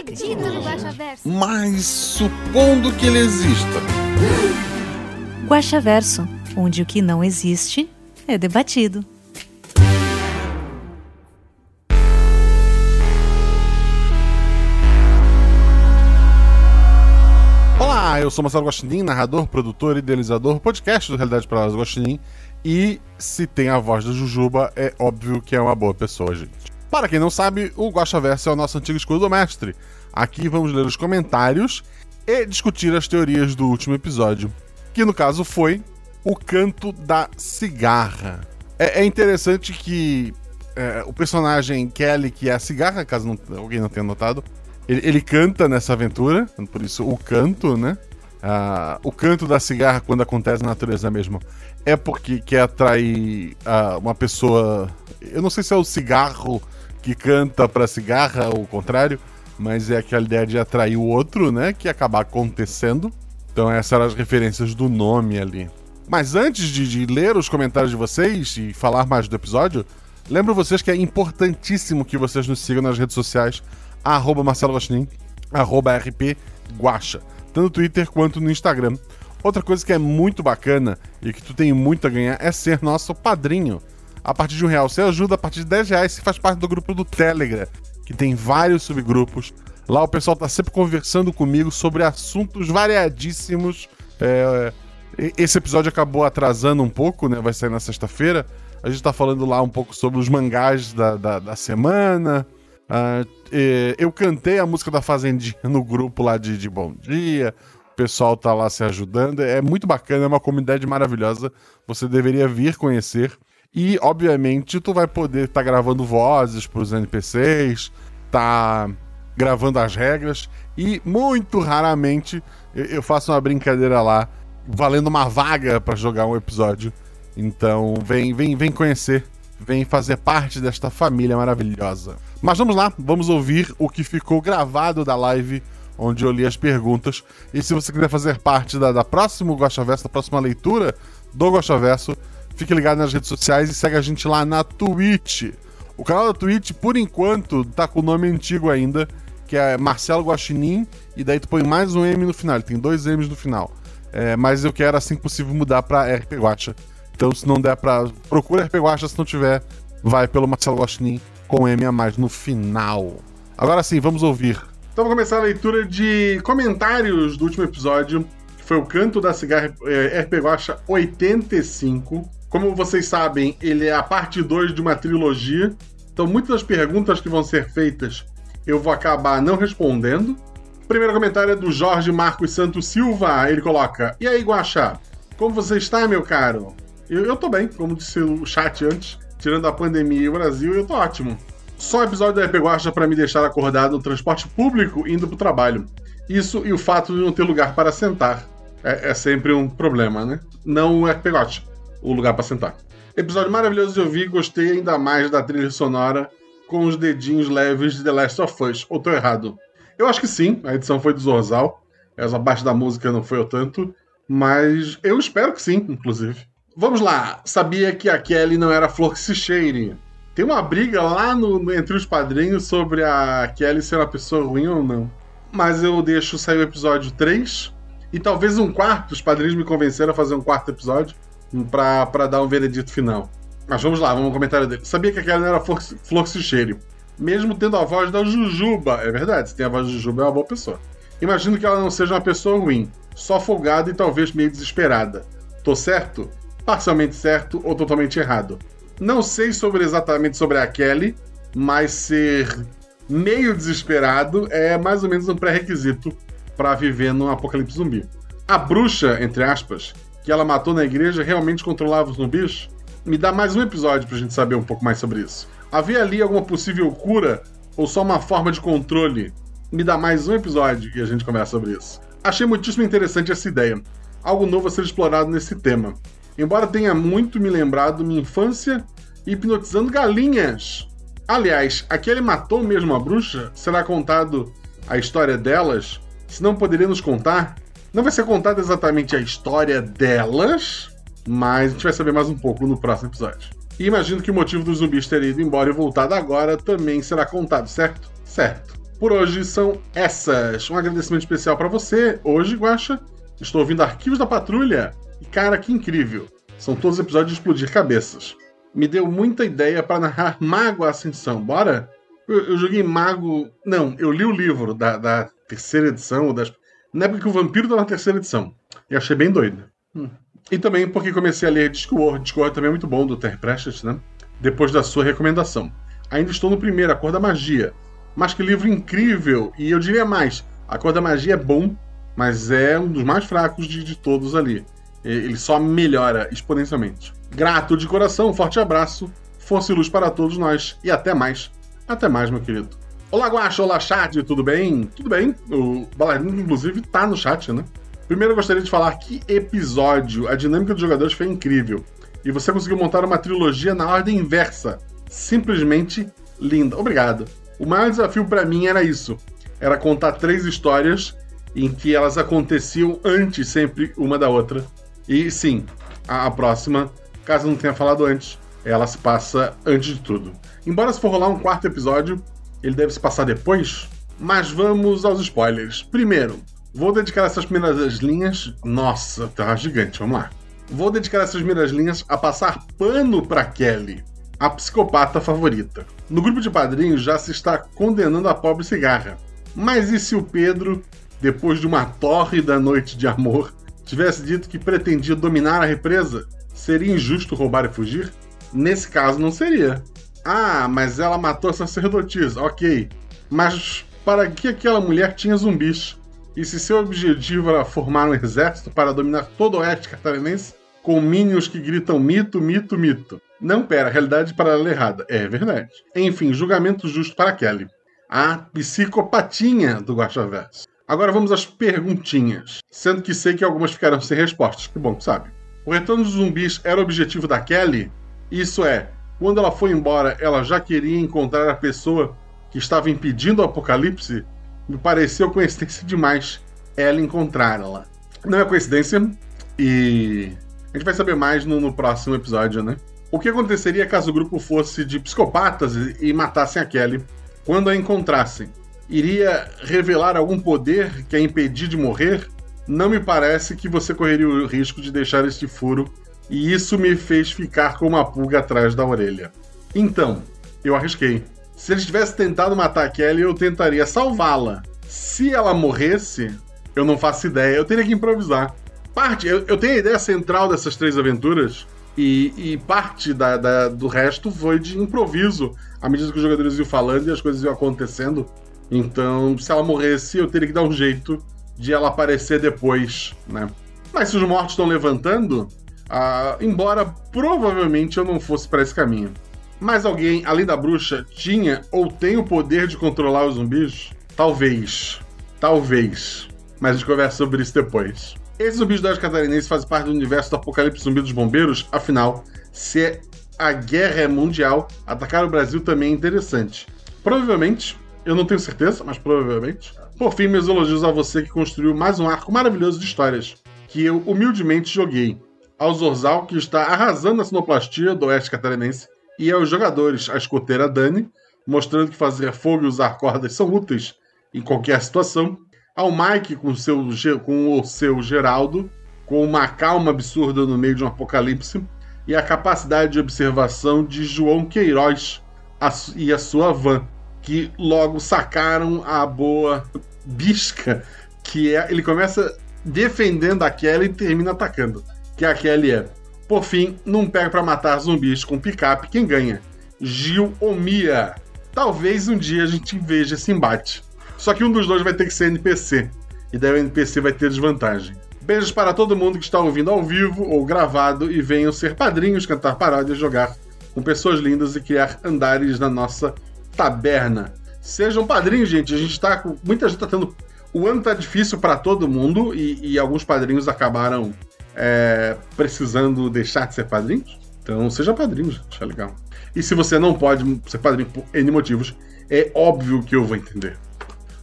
acredito no Guaxaverso. Mas supondo que ele exista. Guaxaverso, onde o que não existe é debatido. Olá, eu sou Marcelo Guaxinim, narrador, produtor, idealizador, podcast do Realidade para Elas Guaxinim. E se tem a voz da Jujuba, é óbvio que é uma boa pessoa, gente. Para quem não sabe, o Guaxaverso é o nosso antigo escudo do mestre. Aqui vamos ler os comentários e discutir as teorias do último episódio, que no caso foi o canto da cigarra. É, é interessante que é, o personagem Kelly, que é a cigarra, caso não- alguém não tenha notado, ele, ele canta nessa aventura, por isso o canto, né? Ah, o canto da cigarra, quando acontece na natureza mesmo, é porque quer atrair ah, uma pessoa. Eu não sei se é o cigarro que canta pra cigarra ou o contrário, mas é aquela ideia de atrair o outro, né? Que acabar acontecendo. Então, essas eram as referências do nome ali. Mas antes de, de ler os comentários de vocês e falar mais do episódio, lembro vocês que é importantíssimo que vocês nos sigam nas redes sociais, arroba Marcelo Guaxinim, arroba RP Guaxa, tanto no Twitter quanto no Instagram. Outra coisa que é muito bacana e que tu tem muito a ganhar é ser nosso padrinho. A partir de um real você ajuda, a partir de 10 reais você faz parte do grupo do Telegram, que tem vários subgrupos. Lá o pessoal tá sempre conversando comigo sobre assuntos variadíssimos. É, esse episódio acabou atrasando um pouco, né? Vai sair na sexta-feira. A gente tá falando lá um pouco sobre os mangás da, da, da semana. Ah, eu cantei a música da Fazendinha no grupo lá de, de Bom Dia. O pessoal tá lá se ajudando. É muito bacana, é uma comunidade maravilhosa. Você deveria vir conhecer. E, obviamente, tu vai poder estar gravando vozes pros NPCs, tá gravando as regras. E, muito raramente, eu, faço uma brincadeira lá, valendo uma vaga para jogar um episódio. Então, vem, vem, vem conhecer, vem fazer parte desta família maravilhosa. Mas vamos lá, vamos ouvir o que ficou gravado da live onde eu li as perguntas. E se você quiser fazer parte da, da próxima Guaxaverso, da próxima leitura do Guaxaverso, fique ligado nas redes sociais e segue a gente lá na Twitch. O canal da Twitch, por enquanto, tá com o nome antigo ainda, que é Marcelo Guaxinim, e daí tu põe mais um M no final, ele tem dois M's no final. É, mas eu quero, assim que possível, mudar pra RP Guacha. Então, se não der pra. Procura RP Guacha, se não tiver, vai pelo Marcelo Guaxinim com M a mais no final. Agora sim, vamos ouvir. Então, vou começar a leitura de comentários do último episódio, que foi o Canto da Cigarra é, RP Guacha 85. Como vocês sabem, ele é a parte 2 de uma trilogia. Então, muitas das perguntas que vão ser feitas eu vou acabar não respondendo. O primeiro comentário é do Jorge Marcos Santos Silva. Ele coloca: E aí, Guaxa? Como você está, meu caro? Eu, eu tô bem, como disse o chat antes. Tirando a pandemia e o Brasil, eu tô ótimo. Só um episódio da RP Guacha para me deixar acordado no transporte público indo pro trabalho. Isso e o fato de não ter lugar para sentar. É, é sempre um problema, né? Não o RP Guacha, o lugar para sentar. Episódio maravilhoso de ouvir, gostei ainda mais da trilha sonora com os dedinhos leves de The Last of Us. Ou tô errado? Eu acho que sim, a edição foi do Zorzal. Essa parte da música não foi o tanto. Mas eu espero que sim, inclusive. Vamos lá. Sabia que a Kelly não era flor que se cheire. Tem uma briga lá no, no- entre os padrinhos sobre a Kelly ser uma pessoa ruim ou não. Mas eu deixo sair o episódio 3. E talvez um quarto. Os padrinhos me convenceram a fazer um quarto episódio. Pra dar um veredito final. Mas vamos lá, vamos ao comentário dele. Sabia que a Kelly não era flor, flor. Mesmo tendo a voz da Jujuba. É verdade, se tem a voz da Jujuba, é uma boa pessoa. Imagino que ela não seja uma pessoa ruim. Só folgada e talvez meio desesperada. Tô certo? Parcialmente certo ou totalmente errado. Não sei sobre exatamente sobre a Kelly, mas ser meio desesperado é mais ou menos um pré-requisito para viver num apocalipse zumbi. A bruxa, entre aspas, que ela matou na igreja realmente controlava os zumbis? Me dá mais um episódio pra gente saber um pouco mais sobre isso. Havia ali alguma possível cura ou só uma forma de controle? me dá mais um episódio e a gente conversa sobre isso. Achei muitíssimo interessante essa ideia. Algo novo a ser explorado nesse tema. Embora tenha muito me lembrado minha infância hipnotizando galinhas. Aliás, aquele matou mesmo a bruxa? Será contado a história delas? Se não poderia nos contar? Não vai ser contada exatamente a história delas, mas a gente vai saber mais um pouco no próximo episódio. E imagino que o motivo dos zumbis terem ido embora e voltado agora também será contado, certo? Certo. Por hoje são essas. Um agradecimento especial para você. Hoje, Guaxa, estou ouvindo Arquivos da Patrulha. E cara, que incrível! São todos episódios de explodir cabeças. Me deu muita ideia para narrar Mago Ascensão. Bora? Eu, eu, joguei Mago. Não, eu li o livro da, da terceira edição. Das... Na época que o Vampiro tá na terceira edição. E achei bem doido. Hum. E também porque comecei a ler Discworld. Discworld também é muito bom, do Terry Pratchett, né? Depois da sua recomendação. Ainda estou no primeiro, A Cor da Magia. Mas que livro incrível! E eu diria mais: A Cor da Magia é bom, mas é um dos mais fracos de, de todos ali. Ele só melhora exponencialmente. Grato de coração, forte abraço, força e luz para todos nós e até mais. Até mais, meu querido. Olá, Guacha, olá, chat, tudo bem? Tudo bem. O Balarino, inclusive, tá no chat, né? Primeiro eu gostaria de falar que episódio, a dinâmica dos jogadores foi incrível. E você conseguiu montar uma trilogia na ordem inversa. Simplesmente linda. Obrigado. O maior desafio para mim era isso. Era contar três histórias em que elas aconteciam antes sempre uma da outra. E sim, a, a próxima, caso não tenha falado antes, ela se passa antes de tudo. Embora se for rolar um quarto episódio, ele deve se passar depois. Mas vamos aos spoilers. Primeiro, Vou dedicar essas primeiras linhas. Nossa, tá gigante, vamos lá. Vou dedicar essas primeiras linhas a passar pano para Kelly, a psicopata favorita. No grupo de padrinhos já se está condenando a pobre cigarra. Mas e se o Pedro, depois de uma tórrida noite de amor, tivesse dito que pretendia dominar a represa? Seria injusto roubar e fugir? Nesse caso, não seria. Ah, mas ela matou a sacerdotisa, ok. Mas para que aquela mulher tinha zumbis? E se seu objetivo era formar um exército para dominar todo o oeste catarinense, com minions que gritam mito, mito, mito. Não, pera, realidade paralela errada. É verdade. Enfim, julgamento justo para Kelly. A psicopatinha do Guaxaverso. Agora vamos às perguntinhas. Sendo que sei que algumas ficarão sem respostas. Que bom, sabe? O retorno dos zumbis era o objetivo da Kelly? Isso é, quando ela foi embora, ela já queria encontrar a pessoa que estava impedindo o apocalipse me pareceu coincidência demais ela encontrá-la. Não é coincidência, e a gente vai saber mais no, no, próximo episódio, né? O que aconteceria caso o grupo fosse de psicopatas e, e matassem a Kelly quando a encontrassem? Iria revelar algum poder que a impedir de morrer? Não me parece que você correria o risco de deixar este furo, e isso me fez ficar com uma pulga atrás da orelha. Então, eu arrisquei. Se eles tivessem tentado matar a Kelly, eu tentaria salvá-la. Se ela morresse, eu não faço ideia, eu teria que improvisar. Parte, eu, eu tenho a ideia central dessas três aventuras, e, e parte da, da, do resto foi de improviso, à medida que os jogadores iam falando e as coisas iam acontecendo. Então, se ela morresse, eu teria que dar um jeito de ela aparecer depois, né? Mas se os mortos estão levantando, uh, embora provavelmente eu não fosse para esse caminho. Mas alguém, além da bruxa, tinha ou tem o poder de controlar os zumbis? Talvez. Talvez. Mas a gente conversa sobre isso depois. Esses zumbis da catarinense fazem parte do universo do apocalipse zumbi dos bombeiros? Afinal, se a guerra é mundial, atacar o Brasil também é interessante. Provavelmente, eu não tenho certeza, mas provavelmente. Por fim, meus elogios a você que construiu mais um arco maravilhoso de histórias, que eu humildemente joguei. Ao Zorzal, que está arrasando a sinoplastia do Oeste Catarinense, e aos jogadores, a escoteira Dani, mostrando que fazer fogo e usar cordas são úteis em qualquer situação, ao Mike com, seu, com o seu Geraldo, com uma calma absurda no meio de um apocalipse, e a capacidade de observação de João Queiroz e a sua van, que logo sacaram a boa bisca, que é. Ele começa defendendo a Kelly e termina atacando. Que a Kelly é por fim, num pega para matar zumbis com picape, quem ganha? Gil ou Mia? Talvez um dia a gente veja esse embate. Só que um dos dois vai ter que ser NPC. E daí o NPC vai ter desvantagem. Beijos para todo mundo que está ouvindo ao vivo ou gravado e venham ser padrinhos, cantar paródias, jogar com pessoas lindas e criar andares na nossa taberna. Sejam padrinhos, gente. A gente tá com. Muita gente tá tendo. O ano tá difícil para todo mundo e, e, alguns padrinhos acabaram é, precisando deixar de ser padrinhos. Então, seja padrinho, gente. É legal. E se você não pode ser padrinho por N motivos, é óbvio que eu vou entender.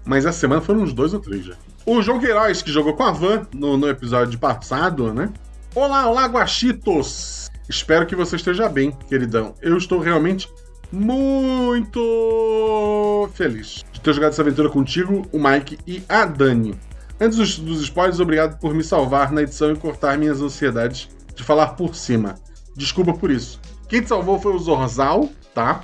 Mas essa semana foram uns dois ou três já. O João Queiroz, que jogou com a Van no, no episódio passado, né? Olá, olá, Guaxitos! Espero que você esteja bem, queridão. Eu estou realmente muito feliz de ter jogado essa aventura contigo, o Mike e a Dani. Antes dos, dos spoilers, obrigado por me salvar na edição e cortar minhas ansiedades de falar por cima. Desculpa por isso. Quem te salvou foi o Zorzal, tá?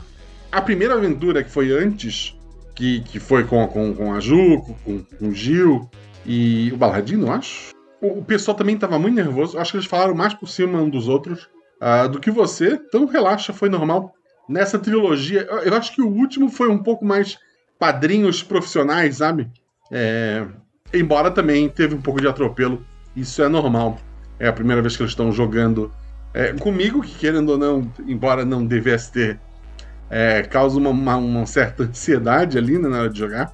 A primeira aventura que foi antes, que, que foi com, com, com a Juco, com, com o Gil e o Baladino, acho. O, o pessoal também estava muito nervoso. Acho que eles falaram mais por cima um dos outros uh, do que você. Então relaxa, foi normal nessa trilogia. Eu acho que o último foi um pouco mais padrinhos profissionais, sabe? É... Embora também teve um pouco de atropelo. Isso é normal. É a primeira vez que eles estão jogando é, comigo, que querendo ou não, embora não devesse ter, é, causa uma, uma, uma, certa ansiedade ali né, na hora de jogar.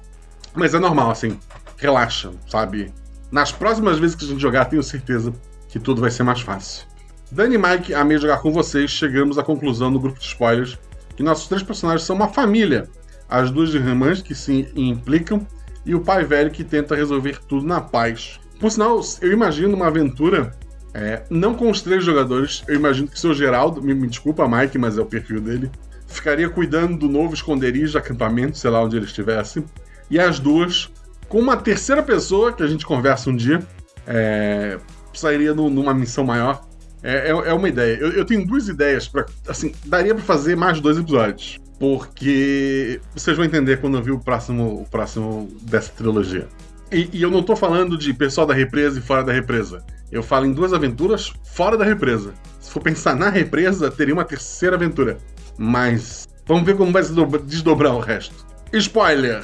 Mas é normal, assim. Relaxa, sabe? Nas próximas vezes que a gente jogar, tenho certeza que tudo vai ser mais fácil. Dani e Mike, amei jogar com vocês. Chegamos à conclusão no grupo de spoilers que nossos três personagens são uma família. As duas irmãs que se implicam e o pai velho que tenta resolver tudo na paz. Por sinal, eu imagino uma aventura é, não com os três jogadores. Eu imagino que o seu Geraldo, me, me desculpa, Mike, mas é o perfil dele, ficaria cuidando do novo esconderijo, acampamento, sei lá onde ele estivesse. E as duas, com uma terceira pessoa, que a gente conversa um dia, é, sairia no, numa missão maior é, é, é uma ideia. Eu, eu, tenho duas ideias para Assim, daria para fazer mais dois episódios. Porque vocês vão entender quando eu vi o próximo, o próximo dessa trilogia. E, e, eu não tô falando de pessoal da represa e fora da represa. Eu falo em duas aventuras fora da represa. Se for pensar na represa, teria uma terceira aventura. Mas vamos ver como vai se desdobrar o resto. Spoiler!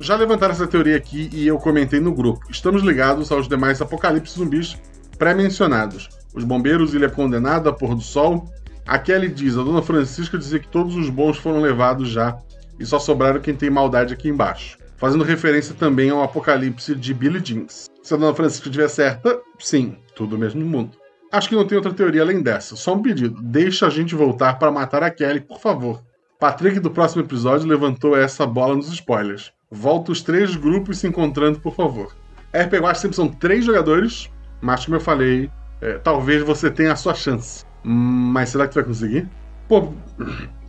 Já levantaram essa teoria aqui e eu comentei no grupo. Estamos ligados aos demais apocalipse zumbis pré-mencionados. Os bombeiros, Ilha Condenada, Pôr do Sol. A Kelly diz: a dona Francisca dizia que todos os bons foram levados já e só sobraram quem tem maldade aqui embaixo. Fazendo referência também ao apocalipse de Billy Jeans. Se a dona Francisca estiver certa, sim, tudo mesmo no mundo. Acho que não tem outra teoria além dessa. Só um pedido: deixa a gente voltar para matar a Kelly, por favor. Patrick do próximo episódio levantou essa bola nos spoilers. Volta os três grupos se encontrando, por favor. RP Watch sempre são três jogadores, mas como eu falei, é, talvez você tenha a sua chance. Mas será que vai conseguir? Por,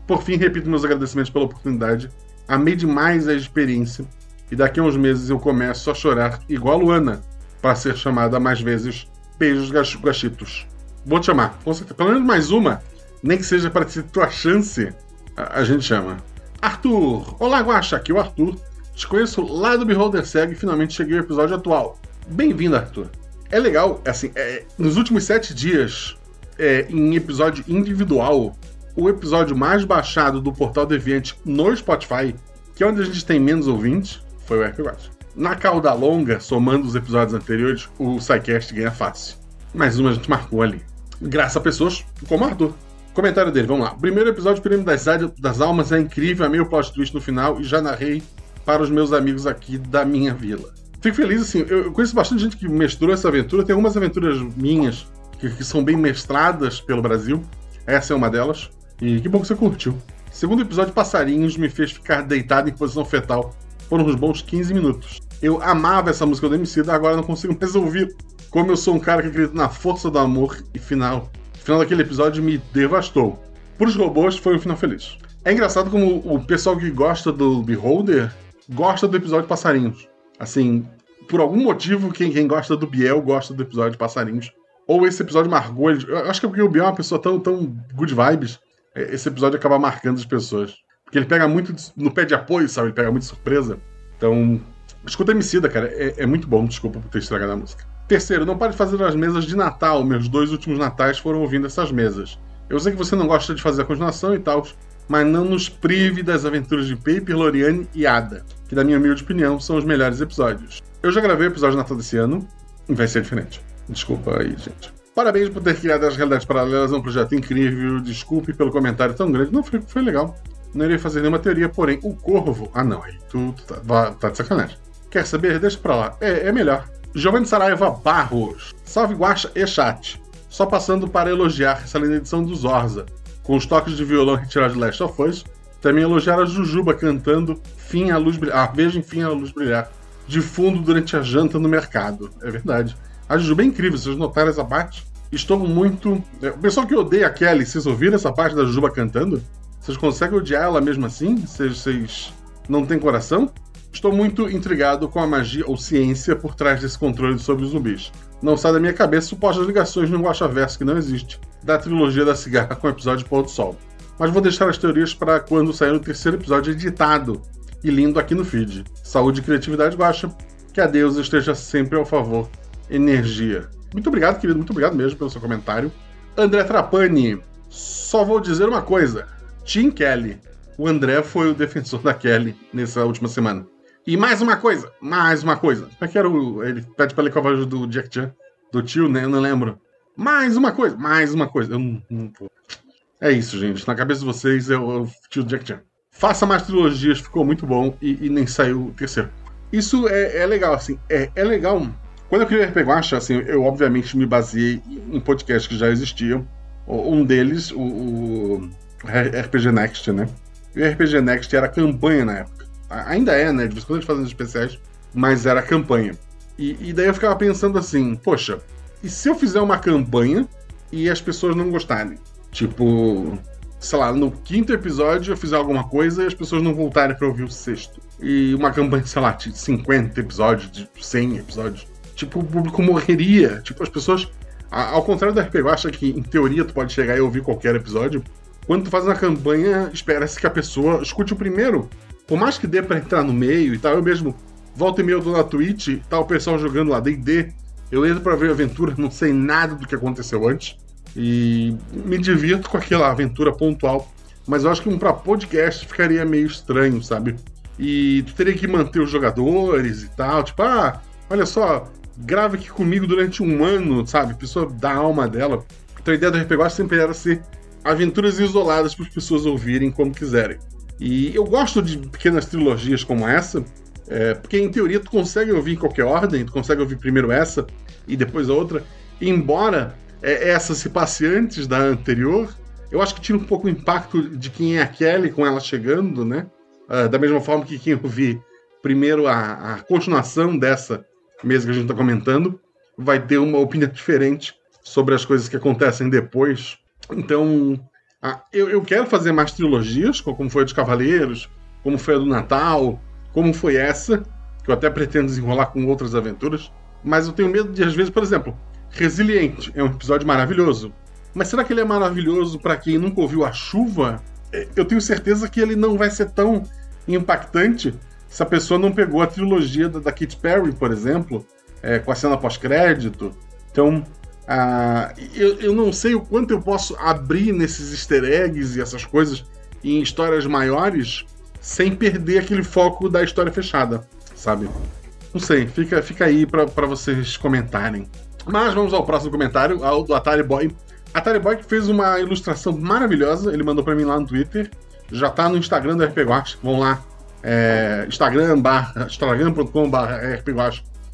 por fim, repito meus agradecimentos pela oportunidade. Amei demais a experiência. E daqui a uns meses eu começo a chorar igual Luana para ser chamada mais vezes Beijos Gachitos. Vou te chamar, com certeza. Pelo menos mais uma. Nem que seja para ter tua chance, a, a, gente chama. Arthur! Olá, Guaxa, aqui é o Arthur. Te conheço lá do Beholder Seg e finalmente cheguei ao episódio atual. Bem-vindo, Arthur. É legal, assim, é, nos últimos sete dias, é, em episódio individual, o episódio mais baixado do Portal Deviante no Spotify, que é onde a gente tem menos ouvintes, foi o RP4. Na cauda longa, somando os episódios anteriores, o SciCast ganha fácil. Mais uma a gente marcou ali. Graças a pessoas como Arthur. Comentário dele, vamos lá. Primeiro episódio Prêmio das, das Almas é incrível, amei o plot twist no final e já narrei para os meus amigos aqui da minha vila. Fico feliz, assim, eu conheço bastante gente que mestrou essa aventura. Tem algumas aventuras minhas que, que são bem mestradas pelo Brasil. Essa é uma delas. E que bom que você curtiu. Segundo episódio, Passarinhos me fez ficar deitado em posição fetal por uns bons 15 minutos. Eu amava essa música do MC, agora não consigo mais ouvir. Como eu sou um cara que acredita na força do amor e final. O final daquele episódio me devastou. Para os robôs, foi um final feliz. É engraçado como o pessoal que gosta do Beholder gosta do episódio Passarinhos. Assim, por algum motivo, quem, quem gosta do Biel gosta do episódio Passarinhos. Ou esse episódio marcou. Eu acho que é porque o Biel é uma pessoa tão, tão good vibes. É, esse episódio acaba marcando as pessoas. Porque ele pega muito no pé de apoio, sabe? Ele pega muito surpresa. Então, escuta Emicida, cara. É, é muito bom. Desculpa por ter estragado a música. Terceiro, não pare de fazer as mesas de Natal. Meus dois últimos natais foram ouvindo essas mesas. Eu sei que você não gosta de fazer a continuação e tal, mas não nos prive das aventuras de Paper, Loriane e Ada, que, na minha humilde opinião, são os melhores episódios. Eu já gravei o episódio de Natal desse ano e vai ser diferente. Desculpa aí, gente. Parabéns por ter criado as realidades paralelas, é um projeto incrível. Desculpe pelo comentário tão grande. Não, foi, foi legal. Não irei fazer nenhuma teoria, porém, o corvo. Ah, não, aí tu, tu tá, tá de sacanagem. Quer saber? Deixa pra lá. É, é melhor. Giovanni Saraiva Barros. Salve Guaxa e chat. Só passando para elogiar essa linda edição do Zorza. Com os toques de violão retirados de Last of Us. Também elogiar a Jujuba cantando Fim a luz brilhar. Ah, veja Fim a luz brilhar. De fundo durante a janta no mercado. É verdade. A Jujuba é incrível, vocês notaram essa parte? Estou muito. é, O pessoal que odeia a Kelly, vocês ouviram essa parte da Jujuba cantando? Vocês conseguem odiar ela mesmo assim? Vocês, vocês não têm coração? Estou muito intrigado com a magia ou ciência por trás desse controle sobre os zumbis. Não sai da minha cabeça supostas ligações no Guaxaverso que não existe, da trilogia da cigarra com o episódio Pôr do Sol. Mas vou deixar as teorias para quando sair o terceiro episódio editado e lindo aqui no feed. Saúde e criatividade Guaxa. Que a Deus esteja sempre ao favor. Energia. Muito obrigado, querido. Muito obrigado mesmo pelo seu comentário. André Trapani. Só vou dizer uma coisa. Tim Kelly. O André foi o defensor da Kelly nessa última semana. E mais uma coisa, mais uma coisa. Como é que era o. Ele pede pra ler com a voz do Jack Chan, do tio, né? Eu não lembro. Mais uma coisa, mais uma coisa. Eu não, não. É isso, gente. Na cabeça de vocês, eu, eu tio Jack Chan. Faça mais trilogias, ficou muito bom e, e nem saiu o terceiro. Isso é, é legal, assim. É, é legal. Quando eu criei o RPG Guacha, assim, eu obviamente me baseei em podcasts que já existiam. Um deles, o, o RPG Next, né? E o RPG Next era campanha na época. Ainda é, né? De vez em quando a gente faz uns especiais, mas era campanha. E, e daí eu ficava pensando assim, poxa, e se eu fizer uma campanha e as pessoas não gostarem? Tipo, sei lá, no quinto episódio eu fizer alguma coisa e as pessoas não voltarem pra ouvir o sexto. E uma campanha, sei lá, de 50 episódios, de 100 episódios. Tipo, o público morreria. Tipo, as pessoas. Ao contrário do RPG, acho que em teoria tu pode chegar e ouvir qualquer episódio. Quando tu faz uma campanha, espera-se que a pessoa escute o primeiro. Por mais que dê pra entrar no meio e tal, eu mesmo volta e meia eu tô na Twitch, tá o pessoal jogando lá D&D. Eu entro pra ver a aventura, não sei nada do que aconteceu antes. E me divirto com aquela aventura pontual. Mas eu acho que um pra podcast ficaria meio estranho, sabe? E tu teria que manter os jogadores e tal. Tipo, ah, olha só, grava aqui comigo durante um ano, sabe? Pessoa dá a alma dela. Então a ideia do RPG sempre era ser aventuras isoladas para as pessoas ouvirem como quiserem. E eu gosto de pequenas trilogias como essa, é, porque em teoria tu consegue ouvir em qualquer ordem, tu consegue ouvir primeiro essa e depois a outra. Embora é, essa se passe antes da anterior, eu acho que tira um pouco o impacto de quem é a Kelly com ela chegando, né? Ah, da mesma forma que quem ouvir primeiro a, a continuação dessa mesa que a gente está comentando vai ter uma opinião diferente sobre as coisas que acontecem depois. Então, ah, eu, eu quero fazer mais trilogias, co- como foi a dos Cavaleiros, como foi a do Natal, como foi essa, que eu até pretendo desenrolar com outras aventuras. Mas eu tenho medo de, às vezes, por exemplo, Resiliente é um episódio maravilhoso. Mas será que ele é maravilhoso para quem nunca ouviu a chuva? É, Eu tenho certeza que ele não vai ser tão impactante se a pessoa não pegou a trilogia da, da Katy Perry, por exemplo, é, com a cena pós-crédito. Então, ah, eu, eu não sei o quanto eu posso abrir nesses easter eggs e essas coisas em histórias maiores sem perder aquele foco da história fechada, sabe? Não sei, fica, fica aí pra vocês comentarem. Mas vamos ao próximo comentário, ao do Atari Boy. Atari Boy fez uma ilustração maravilhosa, ele mandou pra mim lá no Twitter. Já tá no Instagram do RP Guacha, vão lá. É, Instagram instagram.com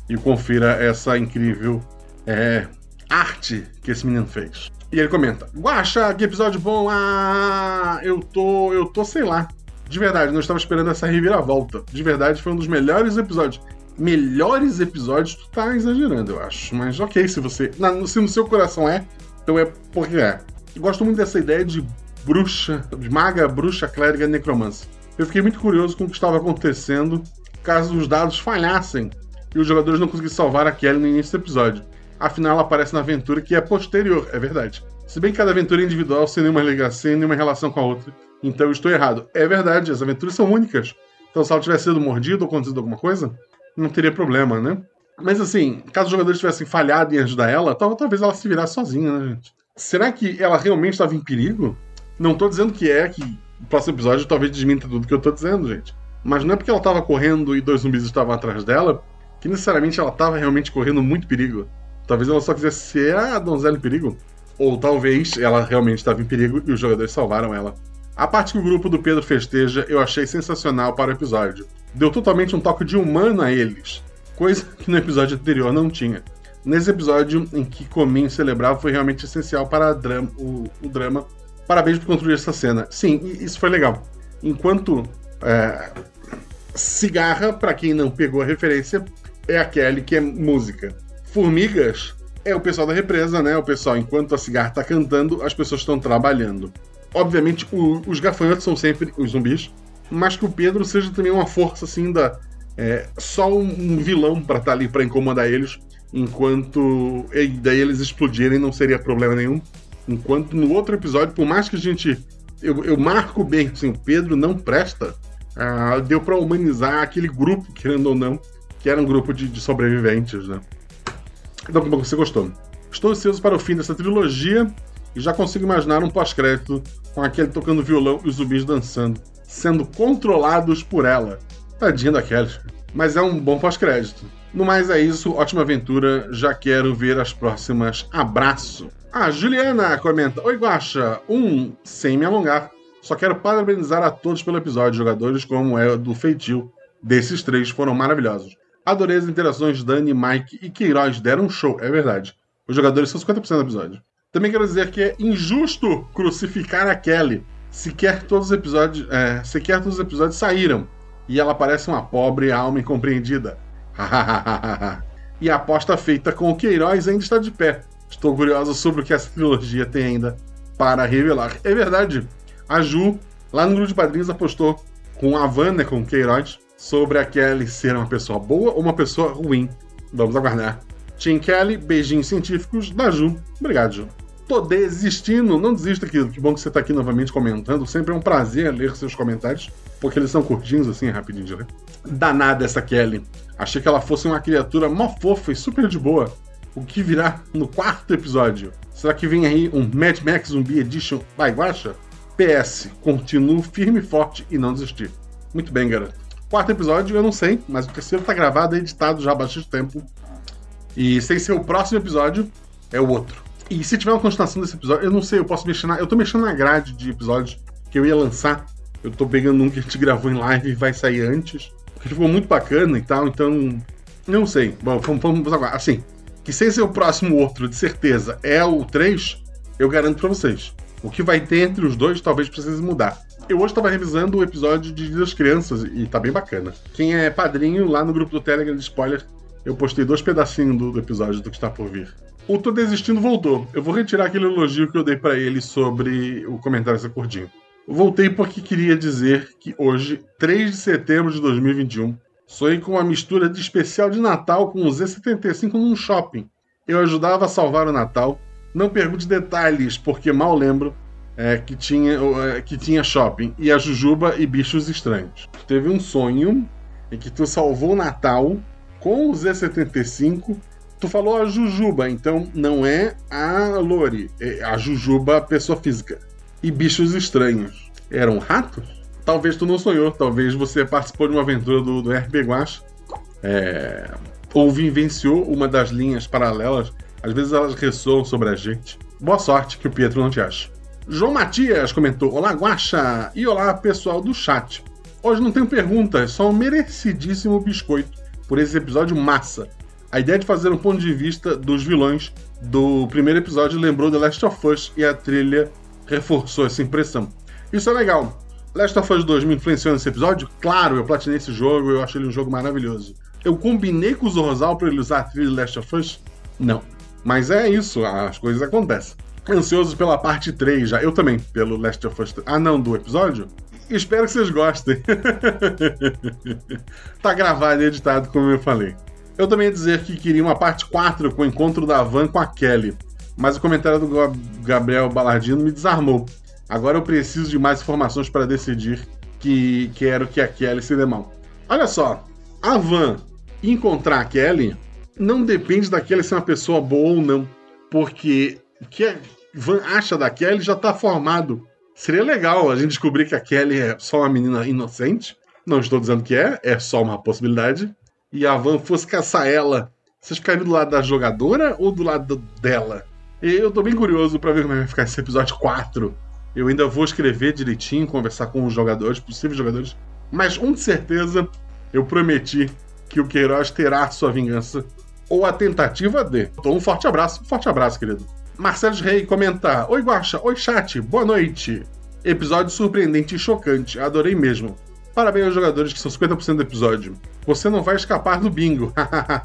e confira essa incrível é, arte que esse menino fez. E ele comenta: Guacha, que episódio bom! Ah, eu tô. Eu tô, sei lá. De verdade, não estava esperando essa reviravolta. De verdade, foi um dos melhores episódios. Melhores episódios, tu tá exagerando, eu acho. Mas ok, se você. na- se no seu coração é, então é porque é. Gosto muito dessa ideia de bruxa, de maga, bruxa, clériga, necromancer. Eu fiquei muito curioso com o que estava acontecendo caso os dados falhassem e os jogadores não conseguissem salvar a Kelly no início do episódio. Afinal, ela aparece na aventura que é posterior, é verdade. Se bem que cada aventura é individual, sem nenhuma ligação, nenhuma relação com a outra. Então eu estou errado. É verdade, as aventuras são únicas. Então se ela tivesse sido mordido ou acontecido alguma coisa, não teria problema, né? Mas assim, caso os jogadores tivessem falhado em ajudar ela, tal- talvez ela se virasse sozinha, né, gente? Será que ela realmente estava em perigo? Não tô dizendo que é, que o próximo episódio talvez desminta tudo que eu tô dizendo, gente. Mas não é porque ela tava correndo e dois zumbis estavam atrás dela, que necessariamente ela tava realmente correndo muito perigo. Talvez ela só quisesse ser a donzela em perigo. Ou talvez ela realmente estava em perigo e os jogadores salvaram ela A parte que o grupo do Pedro festeja eu achei sensacional para o episódio. Deu totalmente um toque de humano a eles, coisa que no episódio anterior não tinha. Nesse episódio em que Cominho celebrava foi realmente essencial para drama, o, o, drama. Parabéns por construir essa cena. Sim, isso foi legal. Enquanto é, cigarra, para quem não pegou a referência, é aquele que é música. Formigas é o pessoal da represa, né? O pessoal, enquanto a cigarra tá cantando, as pessoas estão trabalhando. Obviamente, o, os gafanhotos são sempre os zumbis, mas que o Pedro seja também uma força assim da. É, só um vilão para estar tá ali para incomodar eles, enquanto. E daí eles explodirem não seria problema nenhum. Enquanto no outro episódio, por mais que a gente. Eu, eu marco bem, assim, o Pedro não presta. Ah, deu para humanizar aquele grupo, querendo ou não, que era um grupo de, de sobreviventes, né? Então, como você gostou. Estou ansioso para o fim dessa trilogia e já consigo imaginar um pós-crédito com aquele tocando violão e os zumbis dançando, sendo controlados por ela. Tadinha daquela. Mas é um bom pós-crédito. No mais é isso, ótima aventura, já quero ver as próximas. Abraço! A ah, Juliana comenta: Oi, Guacha, um, sem me alongar, só quero parabenizar a todos pelo episódio, jogadores como é do Feitio. Desses três foram maravilhosos. Adorei as interações Dani, Mike e Queiroz deram um show, é verdade. Os jogadores são 50% do episódio. Também quero dizer que é injusto crucificar a Kelly. Sequer todos os episódios, é, sequer todos os episódios saíram. E ela parece uma pobre alma incompreendida. e a aposta feita com o Queiroz ainda está de pé. Estou curioso sobre o que essa trilogia tem ainda para revelar. É verdade, a Ju, lá no grupo de padrinhos, apostou com a Van, né, com o Queiroz, sobre a Kelly ser uma pessoa boa ou uma pessoa ruim. Vamos aguardar. Tim Kelly, beijinhos científicos da Ju. Obrigado, Ju. Tô desistindo, não desista, aqui. Que bom que você tá aqui novamente comentando. Sempre é um prazer ler seus comentários, porque eles são curtinhos assim, rapidinho de ler. Danada essa Kelly. Achei que ela fosse uma criatura mó fofa e super de boa. O que virá no quarto episódio? Será que vem aí um Mad Max Zumbi Edition by Guacha? PS, continuo firme e forte e não desistir. Muito bem, garoto. Quarto episódio, eu não sei, mas o terceiro tá gravado e editado já há bastante tempo. E sem ser o próximo episódio, é o outro. E se tiver uma continuação desse episódio, eu não sei, eu posso mexer na. Eu tô mexendo na grade de episódios que eu ia lançar. Eu tô pegando um que a gente gravou em live e vai sair antes. Porque ficou muito bacana e tal, então. Não sei. Bom, vamos, vamos agora. Assim, que sem ser o próximo outro, de certeza, é o 3, eu garanto para vocês. O que vai ter entre os dois talvez precise mudar. Eu hoje estava revisando o episódio de Dia das Crianças e tá bem bacana. Quem é padrinho lá no grupo do Telegram de spoiler, eu postei dois pedacinhos do, do episódio do que está por vir. O Tô Desistindo voltou. Eu vou retirar aquele elogio que eu dei para ele sobre o comentário ser curtinho. Voltei porque queria dizer que hoje, 3 de setembro de 2021, sonhei com uma mistura de especial de Natal com o Z75 num shopping. Eu ajudava a salvar o Natal. Não pergunte detalhes, porque mal lembro, é, que, tinha, é, que tinha shopping, e a Jujuba e bichos estranhos. Teve um sonho em que tu salvou o Natal com o Z75. Tu falou a Jujuba, então não é a Lori, é a Jujuba pessoa física. E bichos estranhos. Eram ratos? Talvez tu não sonhou, talvez você participou de uma aventura do, do RP Guacha. É, ou vivenciou uma das linhas paralelas. Às vezes elas ressoam sobre a gente. Boa sorte que o Pietro não te acha. João Matias comentou: Olá, Guaxa! E olá, pessoal do chat. Hoje não tenho pergunta, é só um merecidíssimo biscoito por esse episódio massa. A ideia de fazer um ponto de vista dos vilões do primeiro episódio lembrou The Last of Us e a trilha reforçou essa impressão. Isso é legal. Last of Us 2 me influenciou nesse episódio? Claro, eu platinei esse jogo, eu achei ele um jogo maravilhoso. Eu combinei com o Zorzal para ele usar a trilha de Last of Us? Não. Mas é isso, as coisas acontecem ansioso pela parte 3 já. Eu também, pelo Last of Us 3. Ah, não, do episódio? Espero que vocês gostem. tá gravado e editado, como eu falei. Eu também ia dizer que queria uma parte 4 com o encontro da Van com a Kelly. Mas o comentário do Gabriel Balardino me desarmou. Agora eu preciso de mais informações para decidir que quero que a Kelly se dê mal. Olha só, a Van encontrar a Kelly não depende da Kelly ser uma pessoa boa ou não. Porque o que a Van acha da Kelly já está formado. Seria legal a gente descobrir que a Kelly é só uma menina inocente. Não estou dizendo que é, é só uma possibilidade. E a Van fosse caçar ela. Vocês ficariam do lado da jogadora ou do lado dela? E eu tô bem curioso para ver como vai ficar esse episódio 4 Eu ainda vou escrever direitinho, conversar com os jogadores, possíveis jogadores. Mas um de certeza, eu prometi que o Queiroz terá sua vingança. Ou a tentativa de. Então, um forte abraço, um forte abraço, querido. Marcelo Rei comenta: Oi, Guaxa, oi, chat, boa noite. Episódio surpreendente e chocante, adorei mesmo. Parabéns aos jogadores que são 50% do episódio. Você não vai escapar do bingo.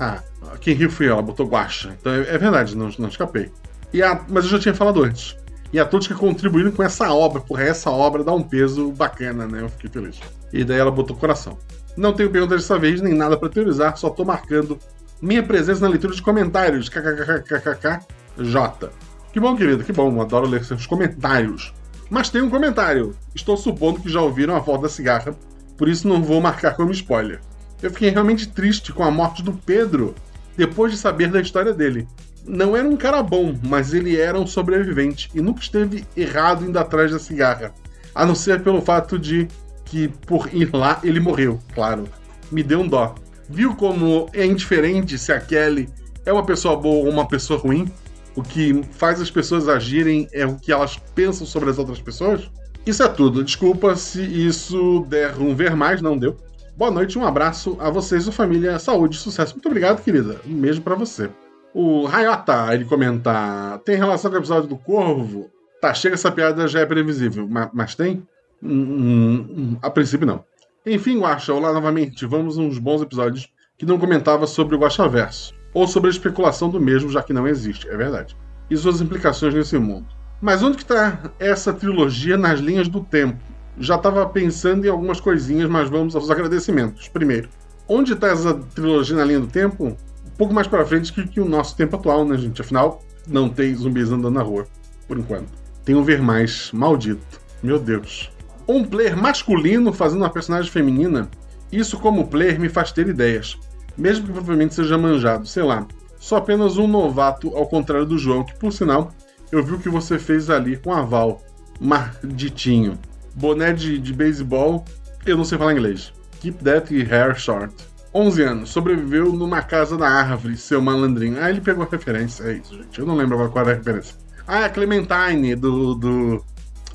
Quem riu foi ela, botou guacha. Então é, é verdade, não, não escapei. E a, mas eu já tinha falado antes. E a todos que contribuíram com essa obra, porra, essa obra dá um peso bacana, né? Eu fiquei feliz. E daí ela botou coração. Não tenho perguntas dessa vez, nem nada para teorizar, só tô marcando minha presença na leitura de comentários. KKKKKK J. Que bom, querido, que bom. Adoro ler seus comentários. Mas tem um comentário. Estou supondo que já ouviram a voz da cigarra, por isso não vou marcar como spoiler. Eu fiquei realmente triste com a morte do Pedro, depois de saber da história dele. Não era um cara bom, mas ele era um sobrevivente e nunca esteve errado indo atrás da cigarra. A não ser pelo fato de que, por ir lá, ele morreu, claro. Me deu um dó. Viu como é indiferente se a Kelly é uma pessoa boa ou uma pessoa ruim? O que faz as pessoas agirem é o que elas pensam sobre as outras pessoas? Isso é tudo. Desculpa se isso der um ver mais, não deu. Boa noite, um abraço a vocês, a família, saúde, sucesso. Muito obrigado, querida. Um beijo para você. O Rayota, ele comenta: tem relação com o episódio do Corvo? Tá, chega essa piada já é previsível, mas, mas tem? Hum, hum, hum, a princípio, não. Enfim, Guaxa, olá novamente. Vamos uns bons episódios que não comentava sobre o Guaxaverso, ou sobre a especulação do mesmo, já que não existe, é verdade, e suas implicações nesse mundo. Mas onde que tá essa trilogia nas linhas do tempo? Já estava pensando em algumas coisinhas, mas vamos aos agradecimentos. Primeiro, onde está essa trilogia na linha do tempo? Pouco mais para frente que, que, o nosso tempo atual, né, gente? Afinal, não tem zumbis andando na rua, por enquanto. Tem um ver mais maldito. Meu Deus. Um player masculino fazendo uma personagem feminina? Isso, como player, me faz ter ideias. Mesmo que provavelmente seja manjado, sei lá. Sou apenas um novato, ao contrário do João, que, por sinal, eu vi o que você fez ali com a Val. Marditinho. Boné de, de beisebol. Eu não sei falar inglês. Keep that hair short. 11 anos. Sobreviveu numa casa da árvore, seu malandrinho. Ah, ele pegou a referência. É isso, gente. Eu não lembro qual era a referência. Ah, é a Clementine, do, do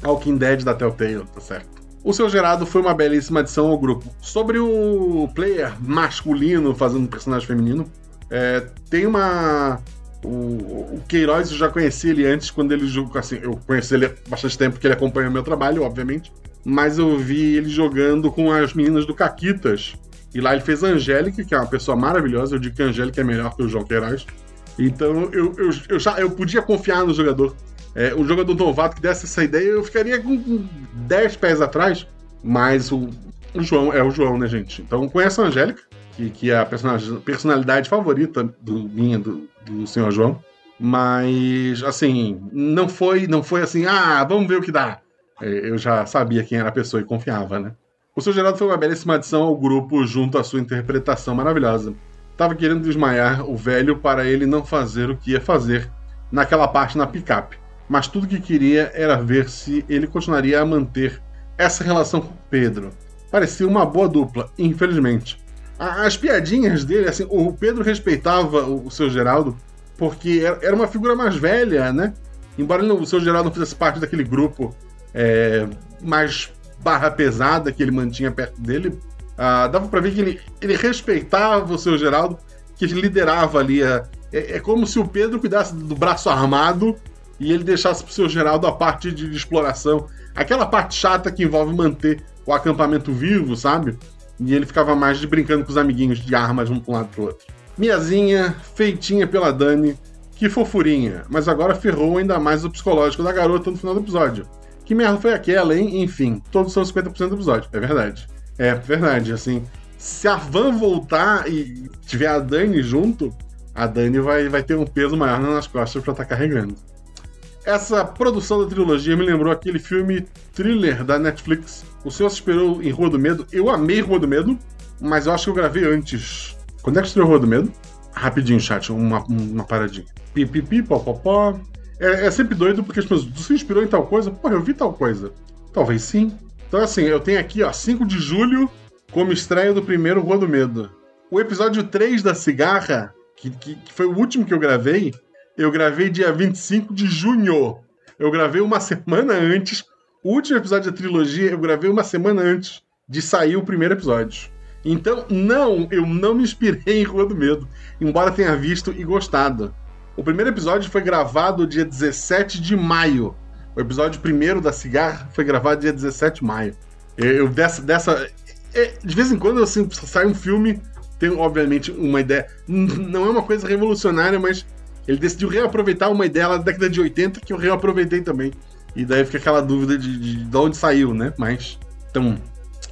Walking Dead da Telltale, tá certo. O seu gerado foi uma belíssima adição ao grupo. Sobre o player masculino fazendo personagem feminino, é, tem uma o, o Queiroz eu já conheci ele antes, quando ele jogou. Assim, eu conheci ele há bastante tempo, porque ele acompanha o meu trabalho, obviamente. Mas eu vi ele jogando com as meninas do Caquitas. E lá ele fez Angélica, que é uma pessoa maravilhosa. Eu digo que a Angélica é melhor que o João Queiroz. Então eu, eu, eu, já, eu podia confiar no jogador. É, um jogador novato que desse essa ideia, eu ficaria com 10 pés atrás. Mas o, o João é o João, né, gente? Então conhece a Angélica, que, que é a personalidade favorita do, minha, do, do senhor João. Mas, assim, não foi, não foi assim, ah, vamos ver o que dá. É, eu já sabia quem era a pessoa e confiava, né? O seu Geraldo foi uma belíssima adição ao grupo junto à sua interpretação maravilhosa. Tava querendo desmaiar o velho para ele não fazer o que ia fazer naquela parte na picape. Mas tudo que queria era ver se ele continuaria a manter essa relação com Pedro. Parecia uma boa dupla, infelizmente. As piadinhas dele, assim, o Pedro respeitava o seu Geraldo porque era uma figura mais velha, né? Embora o seu Geraldo não fizesse parte daquele grupo é, mais barra pesada que ele mantinha perto dele, ah, dava para ver que ele, ele respeitava o seu Geraldo, que liderava ali. A, é, é, como se o Pedro cuidasse do braço armado e ele deixasse pro seu Geraldo a parte de, de exploração. Aquela parte chata que envolve manter o acampamento vivo, sabe? E ele ficava mais de brincando com os amiguinhos de armas um para um lado pro outro. Miazinha, feitinha pela Dani, que fofurinha, mas agora ferrou ainda mais o psicológico da garota no final do episódio. Que merda foi aquela, hein? Enfim, todos são 50% do episódio, é verdade. É verdade, assim. Se a Van voltar e tiver a Dani junto, a Dani vai, vai ter um peso maior nas costas para estar tá carregando. Essa produção da trilogia me lembrou aquele filme thriller da Netflix. O senhor se esperou em Rua do Medo. Eu amei Rua do Medo, mas eu acho que eu gravei antes. Quando é que estreou Rua do Medo? Rapidinho, chat, uma, uma paradinha. Pipipi, popopó. É, é sempre doido porque as pessoas. Se inspirou em tal coisa? Porra, eu vi tal coisa. Talvez sim. Então, assim, eu tenho aqui, ó, 5 de julho, como estreia do primeiro Rua do Medo. O episódio 3 da Cigarra, que, que, que foi o último que eu gravei, eu gravei dia 25 de junho. Eu gravei uma semana antes, O último episódio da trilogia eu gravei uma semana antes de sair o primeiro episódio. Então, não, eu não me inspirei em Rua do Medo, embora tenha visto e gostado. O primeiro episódio foi gravado dia 17 de maio. O episódio primeiro da Cigarra foi gravado dia 17 de maio. Eu, dessa, dessa. é, De vez em quando assim, sai um filme, tem obviamente uma ideia. Não é uma coisa revolucionária, mas ele decidiu reaproveitar uma ideia lá da década de 80 que eu reaproveitei também. E daí fica aquela dúvida de, de, de onde saiu, né? Mas. Então,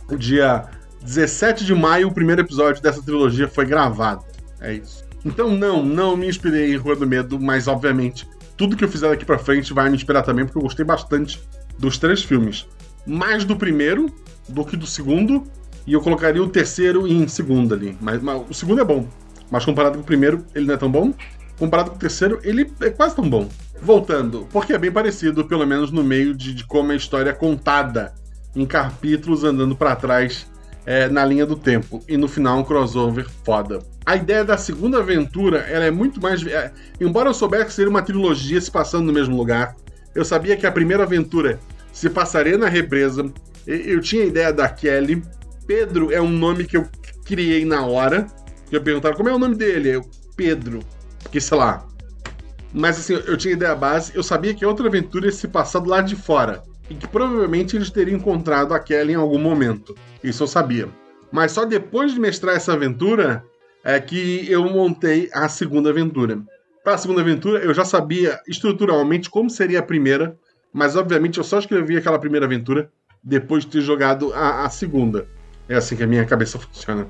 o dia 17 de maio, o primeiro episódio dessa trilogia foi gravado. É isso. Então, não, não me inspirei em Rua do Medo, mas obviamente tudo que eu fizer daqui pra frente vai me inspirar também, porque eu gostei bastante dos três filmes. Mais do primeiro do que do segundo, e eu colocaria o terceiro em segundo ali. Mas, mas o segundo é bom, mas comparado com o primeiro, ele não é tão bom. Comparado com o terceiro, ele é quase tão bom. Voltando, porque é bem parecido, pelo menos no meio de, de como a história é contada, em capítulos andando para trás é, na linha do tempo. E no final um crossover foda. A ideia da segunda aventura, ela é muito mais. é, embora eu soubesse que seria uma trilogia se passando no mesmo lugar, eu sabia que a primeira aventura se passaria na represa. Eu tinha a ideia da Kelly. Pedro é um nome que eu criei na hora. Eu perguntaram como é o nome dele. Eu, Pedro. Porque, sei lá. Mas assim, eu tinha ideia base. Eu sabia que a outra aventura ia se passar do lado de fora. E que provavelmente eles teriam encontrado a Kelly em algum momento. Isso eu sabia. Mas só depois de mestrar essa aventura é que eu montei a segunda aventura. Para a segunda aventura, eu já sabia estruturalmente como seria a primeira, mas obviamente eu só escrevi aquela primeira aventura depois de ter jogado a, a segunda. É assim que a minha cabeça funciona.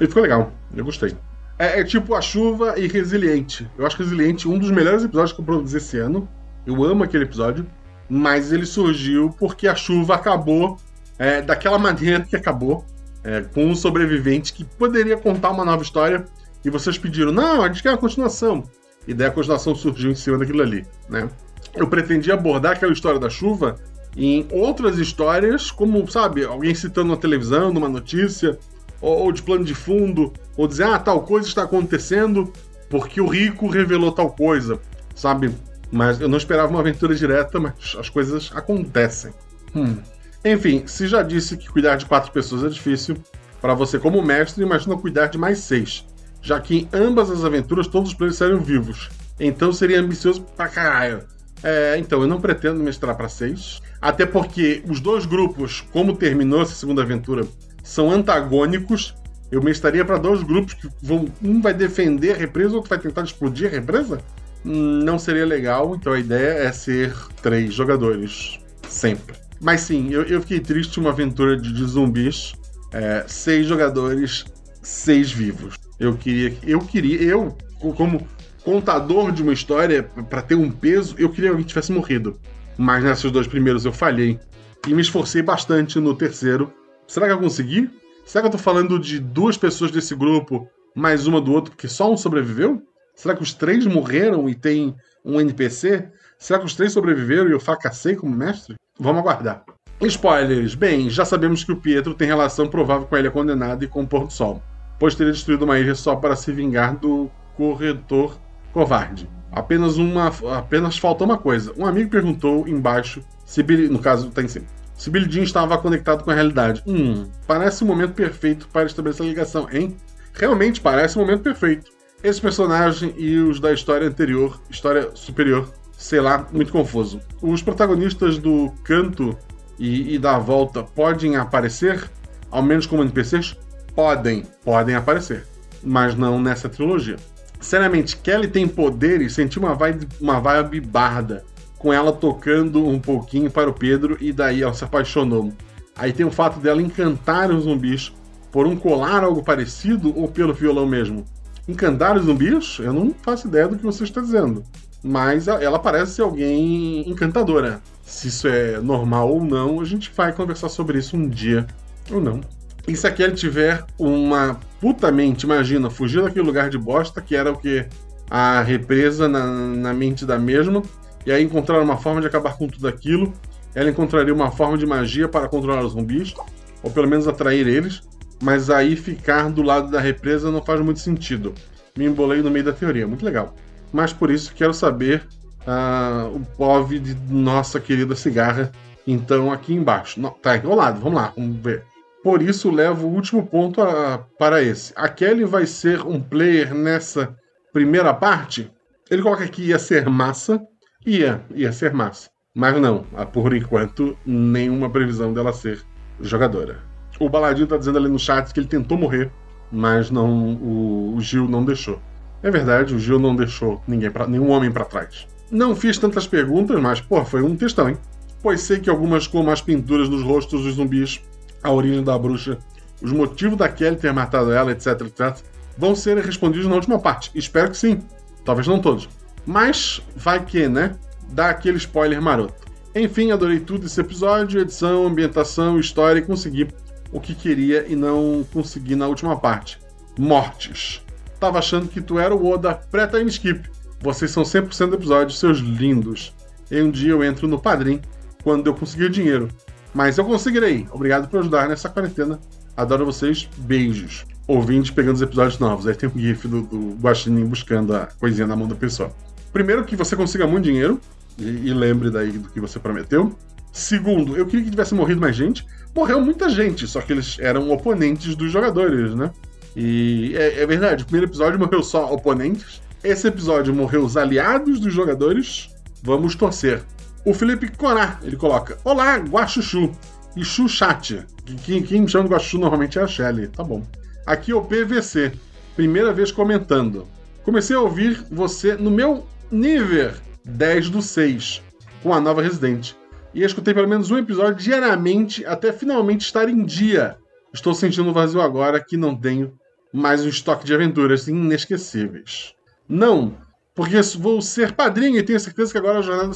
E ficou legal, eu gostei. É, é tipo a chuva e resiliente. Eu acho resiliente um dos melhores episódios que eu produzi esse ano. Eu amo aquele episódio, mas ele surgiu porque a chuva acabou é, daquela maneira que acabou é, com um sobrevivente que poderia contar uma nova história e vocês pediram, não, a gente quer uma continuação. E daí a continuação surgiu em cima daquilo ali, né? Eu pretendia abordar aquela história da chuva em outras histórias, como, sabe, alguém citando na televisão, numa notícia, ou, ou de plano de fundo, ou dizer, ah, tal coisa está acontecendo porque o rico revelou tal coisa, sabe? Mas eu não esperava uma aventura direta, mas as coisas acontecem. Hum. Enfim, se já disse que cuidar de quatro pessoas é difícil, para você como mestre, imagina cuidar de mais seis, já que em ambas as aventuras todos os players seriam vivos. Então seria ambicioso pra caralho. É, então, eu não pretendo mestrar para seis, até porque os dois grupos, como terminou essa segunda aventura, são antagônicos. Eu mestraria para dois grupos que vão. Um vai defender a represa, outro vai tentar explodir a represa. Não seria legal, então a ideia é ser três jogadores. Sempre. Mas sim, eu, eu fiquei triste uma aventura de, de zumbis. É, seis jogadores, seis vivos. Eu queria. Eu queria. Eu, como contador de uma história, para ter um peso, eu queria que alguém tivesse morrido. Mas nesses dois primeiros eu falhei. E me esforcei bastante no terceiro. Será que eu consegui? Será que eu tô falando de duas pessoas desse grupo, mais uma do outro, porque só um sobreviveu? Será que os três morreram e tem um NPC? Será que os três sobreviveram e eu fracassei como mestre? Vamos aguardar. Spoilers. Bem, já sabemos que o Pietro tem relação provável com a Ilha Condenada e com o Pôr do Sol, pois teria destruído uma ilha só para se vingar do corretor covarde. Apenas uma, apenas falta uma coisa. Um amigo perguntou embaixo se Billy, no caso tá em cima, se Billy Jean estava conectado com a realidade. Hum, parece o momento perfeito para estabelecer a ligação, hein? Realmente parece o momento perfeito. Esse personagem e os da história anterior, história superior, sei lá, muito confuso. Os protagonistas do canto e, e da volta podem aparecer, ao menos como NPCs? Podem, podem aparecer, mas não nessa trilogia. Sinceramente, Kelly tem poderes, senti uma vibe, uma vibe barda, com ela tocando um pouquinho para o Pedro e daí ela se apaixonou. Aí tem o fato dela encantar os zumbis por um colar algo parecido ou pelo violão mesmo. Encantar os zumbis? Eu não faço ideia do que você está dizendo. Mas ela parece ser alguém encantadora. Se isso é normal ou não, a gente vai conversar sobre isso um dia ou não. E se a Kelly tiver uma puta mente, imagina, fugir daquele lugar de bosta que era o que? A represa na, na mente da mesma, e aí encontrar uma forma de acabar com tudo aquilo. Ela encontraria uma forma de magia para controlar os zumbis, ou pelo menos atrair eles, mas aí ficar do lado da represa não faz muito sentido. Me embolei no meio da teoria, muito legal. Mas por isso quero saber ah, o POV de nossa querida cigarra Então, aqui embaixo. Não, tá enrolado, vamos lá, vamos ver. Por isso, levo o último ponto a- para esse. A Kelly vai ser um player nessa primeira parte? Ele coloca aqui ia ser massa. Ia, ia ser massa. Mas não, por enquanto, nenhuma previsão dela ser jogadora. O Baladinho tá dizendo ali no chat que ele tentou morrer, mas não o, o Gil não deixou. É verdade, o Gil não deixou ninguém pra, nenhum homem para trás. Não fiz tantas perguntas, mas, pô, foi um textão, hein? Pois sei que algumas, como as pinturas nos rostos dos zumbis, a origem da bruxa, os motivos da Kelly ter matado ela, etc, etc, vão ser respondidos na última parte. Espero que sim. Talvez não todos. Mas vai que, né? Dá aquele spoiler maroto. Enfim, adorei tudo esse episódio, edição, ambientação, história e consegui o que queria e não consegui na última parte. Mortes. Tava achando que tu era o Oda pré-time skip. Vocês são 100% do episódio, seus lindos. E um dia eu entro no Padrim quando eu conseguir dinheiro. Mas eu conseguirei. Obrigado por ajudar nessa quarentena. Adoro vocês. Beijos. Ouvintes pegando os episódios novos. Aí tem o gif do, do Guaxinim buscando a coisinha na mão da pessoa. Primeiro, que você consiga muito dinheiro. E, e lembre daí do que você prometeu. Segundo, eu queria que tivesse morrido mais gente. Morreu muita gente, só que eles eram oponentes dos jogadores, né? E é, é verdade, o primeiro episódio morreu só oponentes. Esse episódio morreu os aliados dos jogadores. Vamos torcer. O Felipe Corá, ele coloca: Olá, Guaxuxu e Xuxate. Quem, quem me chama de Guaxuxu normalmente é a Shelly. Tá bom. Aqui é o PVC. Primeira vez comentando. Comecei a ouvir você no meu nível 10 do 6, com a nova Resident. E escutei pelo menos um episódio diariamente até finalmente estar em dia. Estou sentindo um vazio agora que não tenho mais um estoque de aventuras inesquecíveis. Não, porque vou ser padrinho e tenho certeza que agora a jornada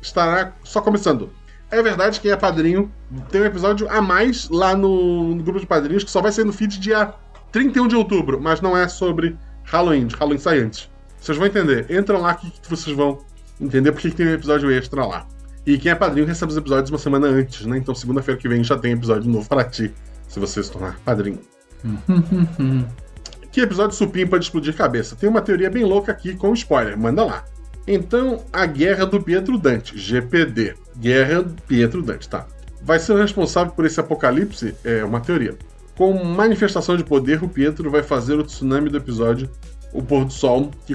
estará só começando. É verdade que é padrinho, tem um episódio a mais lá no, no grupo de padrinhos que só vai sair no feed dia 31 de outubro, mas não é sobre Halloween, Halloween sai antes. Vocês vão entender. Entram lá que vocês vão entender porque que tem um episódio extra lá. E quem é padrinho recebe os episódios uma semana antes, né? Então segunda-feira que vem já tem episódio novo para ti, se você se tornar padrinho. que episódio supimpa de explodir cabeça? Tem uma teoria bem louca aqui com spoiler, manda lá. Então, a Guerra do Pietro Dante, GPD. Guerra do Pietro Dante, tá. Vai ser o responsável por esse apocalipse? É uma teoria. Com manifestação de poder, o Pietro vai fazer o tsunami do episódio O Pôr do Sol, que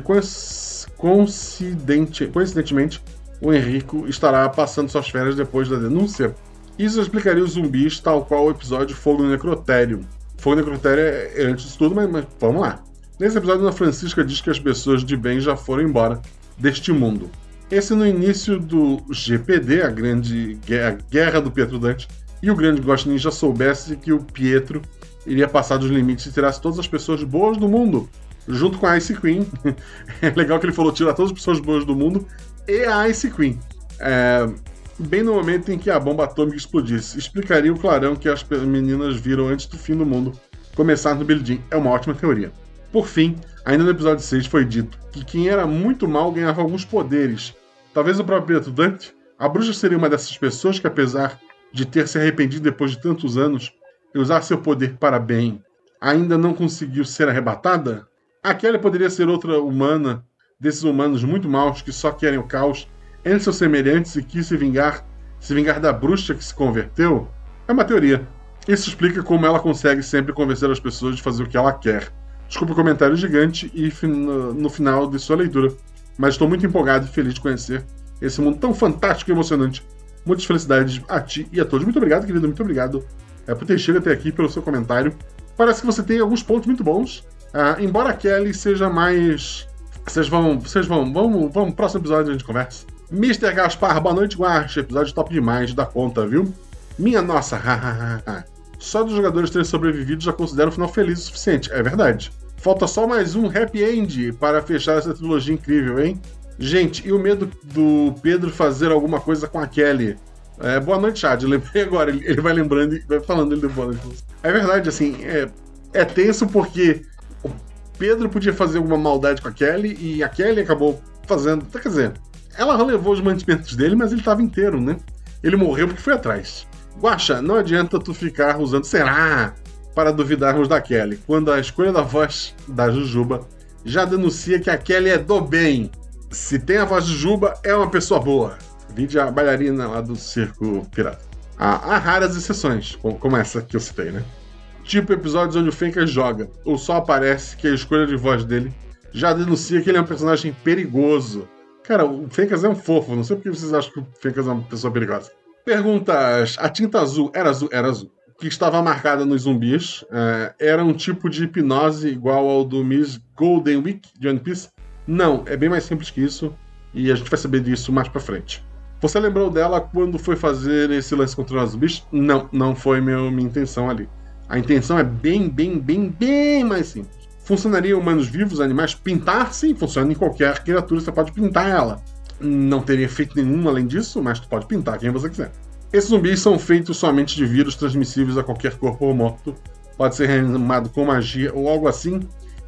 coincidente, coincidentemente o Henrico estará passando suas férias depois da denúncia. Isso explicaria os zumbis, tal qual o episódio Fogo no Necrotério. Fogo no Necrotério é, é antes de tudo, mas, mas vamos lá. Nesse episódio, Ana Francisca diz que as pessoas de bem já foram embora deste mundo. Esse no início do GPD, a grande guerra, guerra do Pietro Dante, e o grande Ghost já soubesse que o Pietro iria passar dos limites e tirasse todas as pessoas boas do mundo, junto com a Ice Queen. é legal que ele falou tirar todas as pessoas boas do mundo e a Ice Queen. É, bem no momento em que a bomba atômica explodisse. Explicaria o clarão que as meninas viram antes do fim do mundo começar no Billie Jean. É uma ótima teoria. Por fim, ainda no episódio 6 foi dito que quem era muito mal ganhava alguns poderes. Talvez o próprio Dante. A bruxa seria uma dessas pessoas que, apesar de ter se arrependido depois de tantos anos e usar seu poder para bem, ainda não conseguiu ser arrebatada? Aquela poderia ser outra humana, desses humanos muito maus que só querem o caos entre seus semelhantes e quis se vingar, se vingar da bruxa que se converteu? É uma teoria. Isso explica como ela consegue sempre convencer as pessoas de fazer o que ela quer. Desculpa o comentário gigante e no final de sua leitura, mas estou muito empolgado e feliz de conhecer esse mundo tão fantástico e emocionante. Muitas felicidades a ti e a todos. Muito obrigado, querido. Muito obrigado é, por ter chegado até aqui, pelo seu comentário. Parece que você tem alguns pontos muito bons. Uh, embora a Kelly seja mais. Vocês vão. Vocês vão. Vamos, vamos. Próximo episódio a gente conversa. Mr. Gaspar, boa noite, Guache. Episódio top demais da conta, viu? Minha nossa, Só dos jogadores terem sobrevivido já considero o final feliz o suficiente. É verdade. Falta só mais um happy end para fechar essa trilogia incrível, hein? Gente, e o medo do Pedro fazer alguma coisa com a Kelly? É, boa noite, Chad. Lembrei agora. Ele, ele vai lembrando e vai falando ele boa noite. É verdade, assim, é, é tenso porque Pedro podia fazer alguma maldade com a Kelly e a Kelly acabou fazendo. Quer dizer, ela relevou os mantimentos dele, mas ele estava inteiro, né? Ele morreu porque foi atrás. Guaxa, não adianta tu ficar usando será para duvidarmos da Kelly, quando a escolha da voz da Jujuba já denuncia que a Kelly é do bem. Se tem a voz de Juba, é uma pessoa boa. Vide a bailarina lá do circo pirata. Há, há raras exceções, como essa que eu citei, né? Tipo episódios onde o Fencas joga, ou só aparece que a escolha de voz dele já denuncia que ele é um personagem perigoso. Cara, o Fencas é um fofo, não sei por que vocês acham que o Fencas é uma pessoa perigosa. Perguntas: a tinta azul era azul? Era azul. Que estava marcada nos zumbis é, era um tipo de hipnose igual ao do Miss Golden Week de One Piece? Não, é bem mais simples que isso e a gente vai saber disso mais pra frente. Você lembrou dela quando foi fazer esse lance contra os zumbis? Não, não foi meu, minha intenção ali. A intenção é bem, bem, bem, bem mais simples. Funcionaria humanos vivos, animais? Pintar, sim, funciona em qualquer criatura, você pode pintar ela. Não teria efeito nenhum além disso, mas tu pode pintar quem você quiser. Esses zumbis são feitos somente de vírus transmissíveis a qualquer corpo morto. Pode ser reanimado com magia ou algo assim.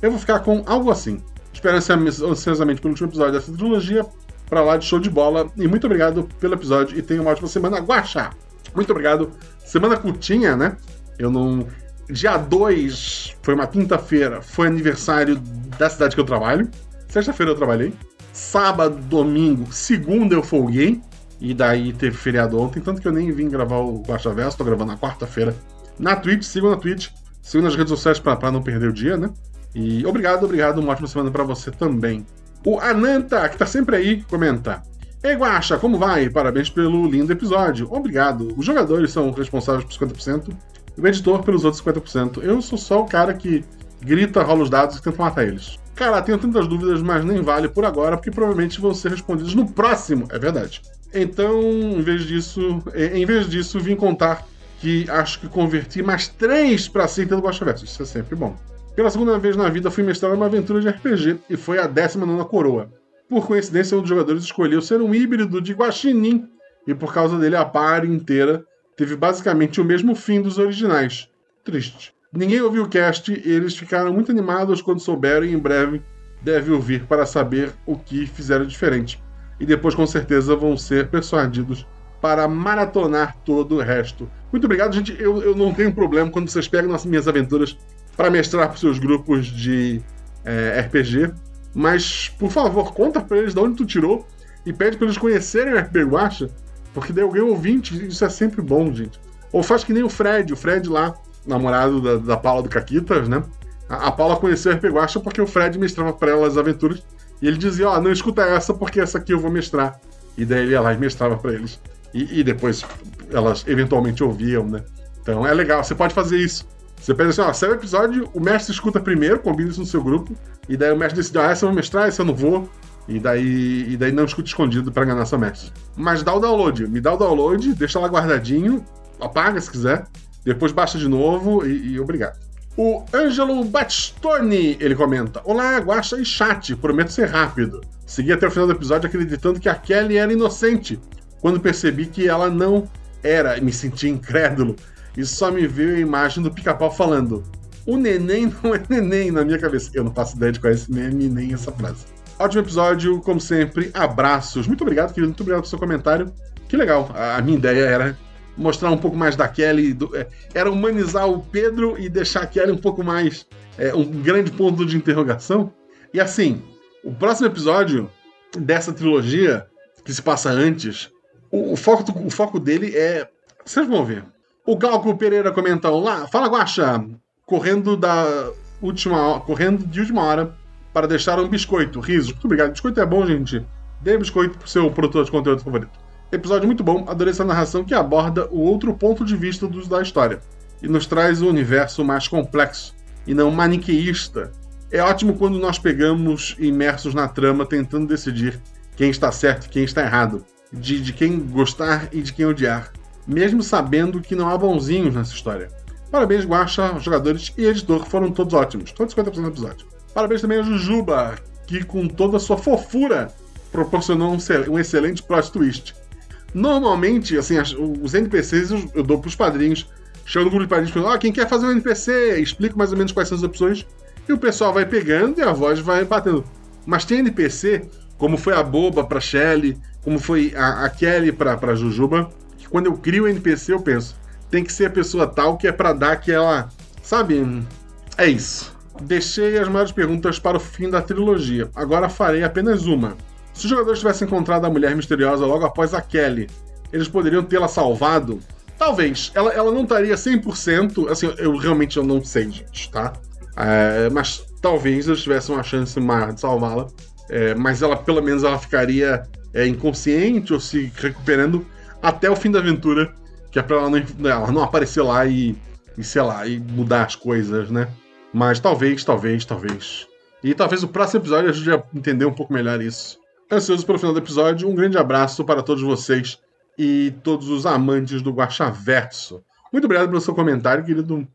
Eu vou ficar com algo assim. Espero ansiosamente pelo último episódio dessa trilogia. Pra lá de show de bola. E muito obrigado pelo episódio e tenha uma ótima semana. Guaxa! Muito obrigado. Semana curtinha, né? Eu não. Dia 2 foi uma quinta-feira, foi aniversário da cidade que eu trabalho. Sexta-feira eu trabalhei. Sábado, domingo, segunda eu folguei. E daí teve feriado ontem, tanto que eu nem vim gravar o Guaxa Verso, tô gravando na quarta-feira. Na Twitch, sigam na Twitch, sigam nas redes sociais para não perder o dia, né? E obrigado, obrigado, uma ótima semana para você também. O Ananta, que tá sempre aí, comenta. Ei, Guaxa, como vai? Parabéns pelo lindo episódio. Obrigado. Os jogadores são responsáveis por 50% o editor pelos outros 50%. Eu sou só o cara que grita, rola os dados e tenta matar eles. Cara, tenho tantas dúvidas, mas nem vale por agora, porque provavelmente vão ser respondidos no próximo. É verdade. Então, em vez disso, em vez disso, vim contar que acho que converti mais três para seita do Guaxa Versus. Isso é sempre bom. Pela segunda vez na vida, fui mestrar uma aventura de RPG e foi a 19 coroa. Por coincidência, um dos jogadores escolheu ser um híbrido de Guaxinim, e por causa dele a party inteira teve basicamente o mesmo fim dos originais. Triste. Ninguém ouviu o cast e eles ficaram muito animados quando souberam e em breve deve ouvir para saber o que fizeram diferente e depois com certeza vão ser persuadidos para maratonar todo o resto. Muito obrigado, gente. Eu, eu não tenho problema quando vocês pegam nas minhas aventuras para mestrar para seus grupos de é, RPG. Mas, por favor, conta para eles de onde tu tirou e pede para eles conhecerem o RPG Guacha, porque daí alguém ouvinte, isso é sempre bom, gente. Ou faz que nem o Fred, o Fred lá, namorado da, da Paula do Caquitas, né? A, a Paula conheceu o RPG Guacha porque o Fred mestrava para ela as aventuras e ele dizia, ó, oh, não escuta essa porque essa aqui eu vou mestrar. E daí ele ia lá e mestrava para eles. E, e, depois elas eventualmente ouviam, né? Então é legal, você pode fazer isso. Você pensa assim, ó, sai o episódio, o mestre escuta primeiro, combina isso no seu grupo, e daí o mestre decide, ah, essa eu vou mestrar, essa eu não vou. E daí, e daí não escuta escondido para enganar seu mestre. Mas dá o download, me dá o download, deixa lá guardadinho, apaga se quiser, depois baixa de novo e, e obrigado. O Ângelo Bastoni, ele comenta: Olá, Guaxa e chat, prometo ser rápido. Segui até o final do episódio acreditando que a Kelly era inocente, quando percebi que ela não era, me senti incrédulo. E só me veio a imagem do pica-pau falando: O neném não é neném na minha cabeça. Eu não faço ideia de qual é esse meme nem essa frase. Ótimo episódio, como sempre. Abraços. Muito obrigado, querido. Muito obrigado pelo seu comentário. Que legal. A minha ideia era mostrar um pouco mais da Kelly. Do, é, era humanizar o Pedro e deixar a Kelly um pouco mais. É, um grande ponto de interrogação. E assim, o próximo episódio dessa trilogia, que se passa antes, o, o foco, o foco dele é. Vocês vão ver. O Galco Pereira comentou lá, fala Guaxa, correndo da última correndo de última hora para deixar um biscoito. Risos. Muito obrigado. Biscoito é bom, gente. Dê biscoito pro seu produtor de conteúdo favorito. Episódio muito bom, adorei essa narração que aborda o outro ponto de vista dos da história e nos traz um universo mais complexo e não maniqueísta. É ótimo quando nós pegamos imersos na trama tentando decidir quem está certo e quem está errado, de, de quem gostar e de quem odiar, mesmo sabendo que não há bonzinhos nessa história. Parabéns, Guacha, jogadores e editor foram todos ótimos, todos 50% do episódio. Parabéns também a Jujuba, que com toda a sua fofura proporcionou um, um excelente plot twist. Normalmente, assim, os NPCs eu, eu dou pros padrinhos. Chamo no grupo de padrinhos falando, ah, quem quer fazer um NPC? Explico mais ou menos quais são as opções. E o pessoal vai pegando e a voz vai batendo. Mas tem NPC, como foi a Boba pra Shelly, como foi a, a Kelly pra, pra Jujuba, que quando eu crio o NPC eu penso, tem que ser a pessoa tal que é pra dar aquela. Sabe? É isso. Deixei as maiores perguntas para o fim da trilogia. Agora farei apenas uma Se os jogadores tivessem encontrado a mulher misteriosa logo após a Kelly, eles poderiam tê-la salvado? Talvez. Ela, ela não estaria 100%. Assim, eu realmente eu não sei, gente, tá? É, mas talvez eles tivessem uma chance maior de salvá-la. É, mas ela, pelo menos, ela ficaria é, inconsciente ou se recuperando até o fim da aventura. Que é pra ela não, ela não aparecer lá e, e, sei lá, e mudar as coisas, né? Mas talvez, talvez, talvez. E talvez o próximo episódio ajude a entender um pouco melhor isso. Ansioso pelo final do episódio, um grande abraço para todos vocês e todos os amantes do Guaxaverso. Muito obrigado pelo seu comentário, querido.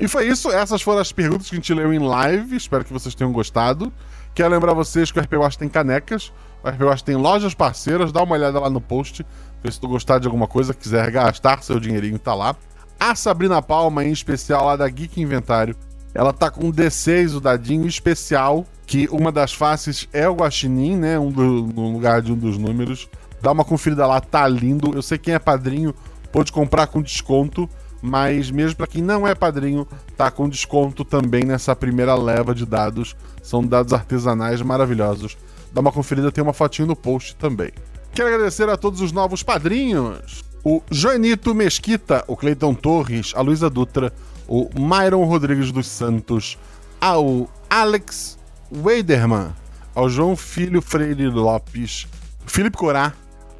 E foi isso, essas foram as perguntas que a gente leu em live. Espero que vocês tenham gostado. Quero lembrar vocês que o RP Watch tem canecas, o RP Watch tem lojas parceiras, dá uma olhada lá no post, vê se tu gostar de alguma coisa, quiser gastar seu dinheirinho, tá lá. A Sabrina Palma, em especial, lá da Geek Inventário, ela tá com um D6, o dadinho especial, que uma das faces é o guaxinim, né, um do, no lugar de um dos números. Dá uma conferida lá, tá lindo. Eu sei quem é padrinho pode comprar com desconto, mas mesmo para quem não é padrinho, tá com desconto também nessa primeira leva de dados. São dados artesanais maravilhosos. Dá uma conferida, tem uma fotinho no post também. Quero agradecer a todos os novos padrinhos. O Joanito Mesquita, o Cleiton Torres, a Luísa Dutra, o Myron Rodrigues dos Santos, ao Alex Weiderman, ao João Filho Freire Lopes, Felipe Corá,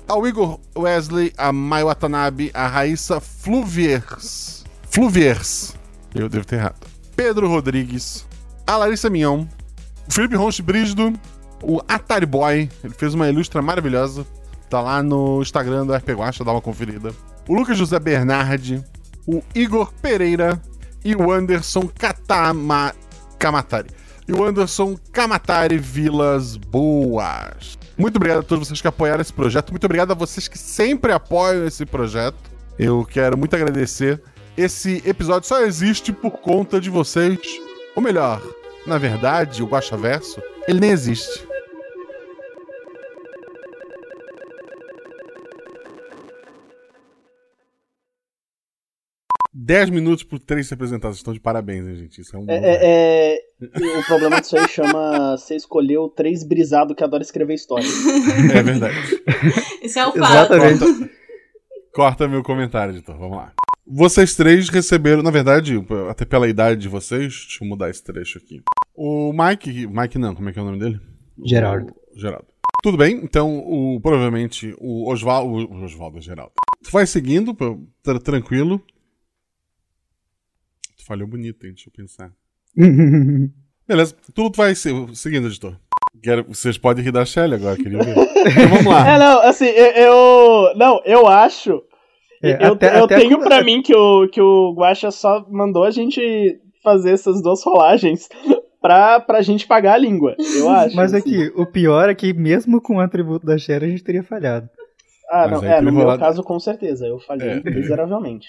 ao Igor Wesley, a Mai Watanabe, a Raíssa Fluviers. Fluviers. Eu devo ter errado. Pedro Rodrigues, a Larissa Mignon, o Felipe Ronche Brígido, o Atari Boy, ele fez uma ilustra maravilhosa. Tá lá no Instagram do RP Guacha, dá uma conferida. O Lucas José Bernardi, o Igor Pereira e o Anderson Katama... Kamatari. E o Anderson Kamatari Vilas Boas. Muito obrigado a todos vocês que apoiaram esse projeto. Muito obrigado a vocês que sempre apoiam esse projeto. Eu quero muito agradecer. Esse episódio só existe por conta de vocês. Ou melhor, na verdade, o Guaxa Verso, ele nem existe. Dez minutos por três representados. Estão de parabéns, hein, gente? Isso é um. É, é, é, o problema disso aí chama. Você escolheu três brisados que adoram escrever história. É verdade. Isso é o fato. Corta, corta meu comentário, editor. Vamos lá. Vocês três receberam, na verdade, até pela idade de vocês, deixa eu mudar esse trecho aqui. O Mike, Mike não, como é que é o nome dele? Geraldo. O Geraldo. Tudo bem, então o, provavelmente o Oswaldo, o Oswaldo Geraldo. Tu vai seguindo, tranquilo. Falhou bonito, hein? Deixa eu pensar. Beleza, tudo vai seguindo, editor. Quero, vocês podem rir da Shelly agora, queria ver. Então vamos lá. É, não, assim, eu. Não, eu acho. É, eu, até, eu até tenho pra mim que o, que o Guacha só mandou a gente fazer essas duas rolagens pra, pra gente pagar a língua, eu acho. Mas aqui, assim. o pior é que mesmo com o atributo da Shelly a gente teria falhado. Ah, mas não, é, no meu caso com certeza, eu falhei é. miseravelmente.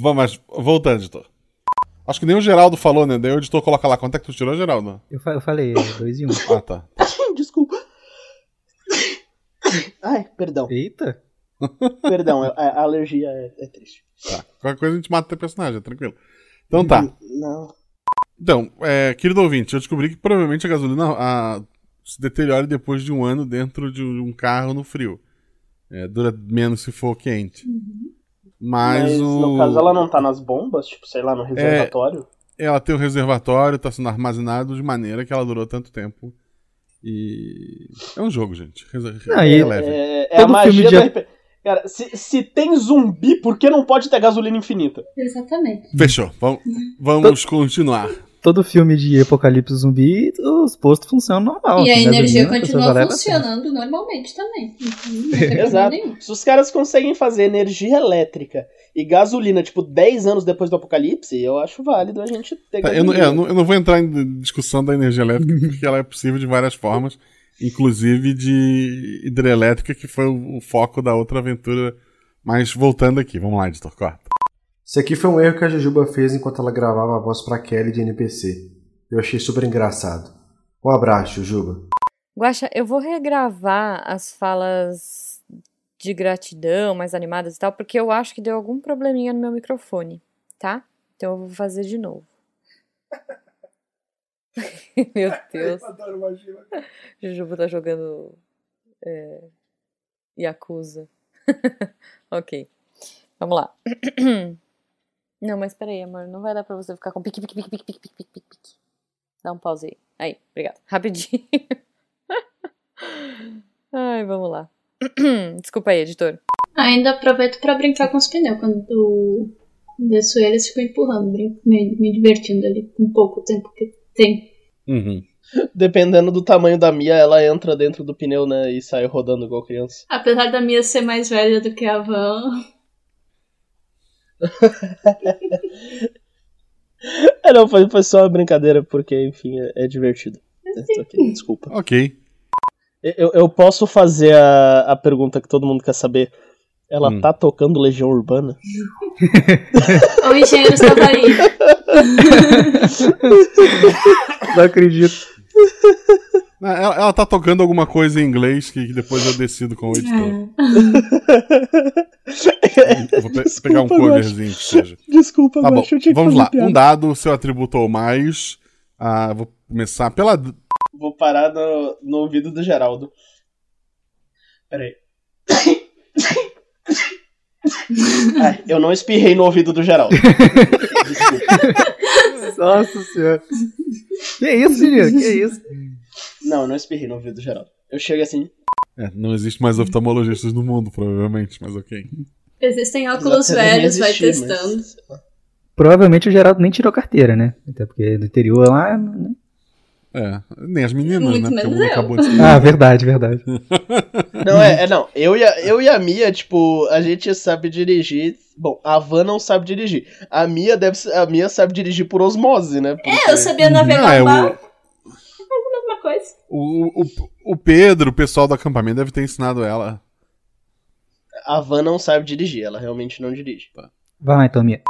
Vamos, voltando, editor. Acho que nem o Geraldo falou, né? Daí o editor coloca lá. Quanto é que tu tirou, Geraldo? Eu, fa eu falei, é dois e um. ah, tá. Desculpa. Ai, perdão. Eita. Perdão, a, a alergia é, é, triste. Tá. Qualquer coisa a gente mata o teu personagem, é tranquilo. Então tá. Não. Então, é, querido ouvinte, eu descobri que provavelmente a gasolina a, se deteriora depois de um ano dentro de um carro no frio. É, dura menos se for quente. Uhum. Mas, Mas o... no caso ela não tá nas bombas, tipo, sei lá, no reservatório? É, ela tem o um reservatório, tá sendo armazenado de maneira que ela durou tanto tempo. E. É um jogo, gente. Não, é, leve. É, é a magia de... RP... Cara, se, se tem zumbi, por que não pode ter gasolina infinita? Exatamente. Fechou. Vamos, vamos continuar todo filme de apocalipse zumbi, os postos funcionam normal. E a energia continua funcionando normalmente também. Exato. Se os caras conseguem fazer energia elétrica e gasolina, tipo, 10 anos depois do apocalipse, eu acho válido a gente ter tá, eu, não, é, eu, não, eu não vou entrar em discussão da energia elétrica, porque ela é possível de várias formas, inclusive de hidrelétrica, que foi o, o foco da outra aventura. Mas voltando aqui, vamos lá, editor, corta. Esse aqui foi um erro que a Jujuba fez enquanto ela gravava a voz para Kelly de NPC. Eu achei super engraçado. Um abraço, Jujuba. Guaxa, eu vou regravar as falas de gratidão, mais animadas e tal, porque eu acho que deu algum probleminha no meu microfone, tá? Então eu vou fazer de novo. meu Deus. Eu adoro magia. Jujuba tá jogando É... Yakuza. ok. Vamos lá. Não, mas peraí, amor. Não vai dar pra você ficar com pique, pique, pique, pique, pique, pique, pique, pique. Dá um pause aí. Aí, obrigado. Rapidinho. Ai, vamos lá. Desculpa aí, editor. Ainda aproveito pra brincar com os pneus. Quando desço eles, fico empurrando, brinco, me, me divertindo ali com pouco tempo que tem. Uhum. Dependendo do tamanho da Mia, ela entra dentro do pneu, né? E sai rodando igual criança. Apesar da Mia ser mais velha do que a Van. é, não, foi, foi só uma brincadeira, porque, enfim, é, é divertido. Okay, desculpa. Ok. Eu, eu posso fazer a, a pergunta que todo mundo quer saber. Ela hum. tá tocando Legião Urbana? o engenheiro estava aí. Não acredito. Ela, ela tá tocando alguma coisa em inglês que, depois eu decido com o editor. É. vou pe Desculpa, pegar um coverzinho que seja. Desculpa, tá bom. Vamos lá. Um dado, seu atributo ou mais. Ah, vou começar pela. Vou parar no, no ouvido do Geraldo. Peraí. Ai, eu não espirrei no ouvido do Geraldo. Desculpa. Nossa senhora. Que isso? Que isso? Não, eu não espirrei no ouvido do Geraldo. Eu chego assim. É, não existe mais oftalmologistas no mundo, provavelmente, mas ok. Existem óculos velhos, vai testando. Mas... Provavelmente o Geraldo nem tirou carteira, né? Até porque no interior lá. Né? É, nem as meninas, Muito né? Porque acabou de Ah, verdade, verdade. não, é, é, não. Eu e, a, eu e a Mia, tipo, a gente sabe dirigir. Bom, a Van não sabe dirigir. A Mia deve a Mia sabe dirigir por osmose, né? Porque... É, eu sabia navegar ah, é, o... O, o, o Pedro, o pessoal do acampamento, deve ter ensinado ela. A Van não sabe dirigir, ela realmente não dirige. Tá. Vai lá então, Mia.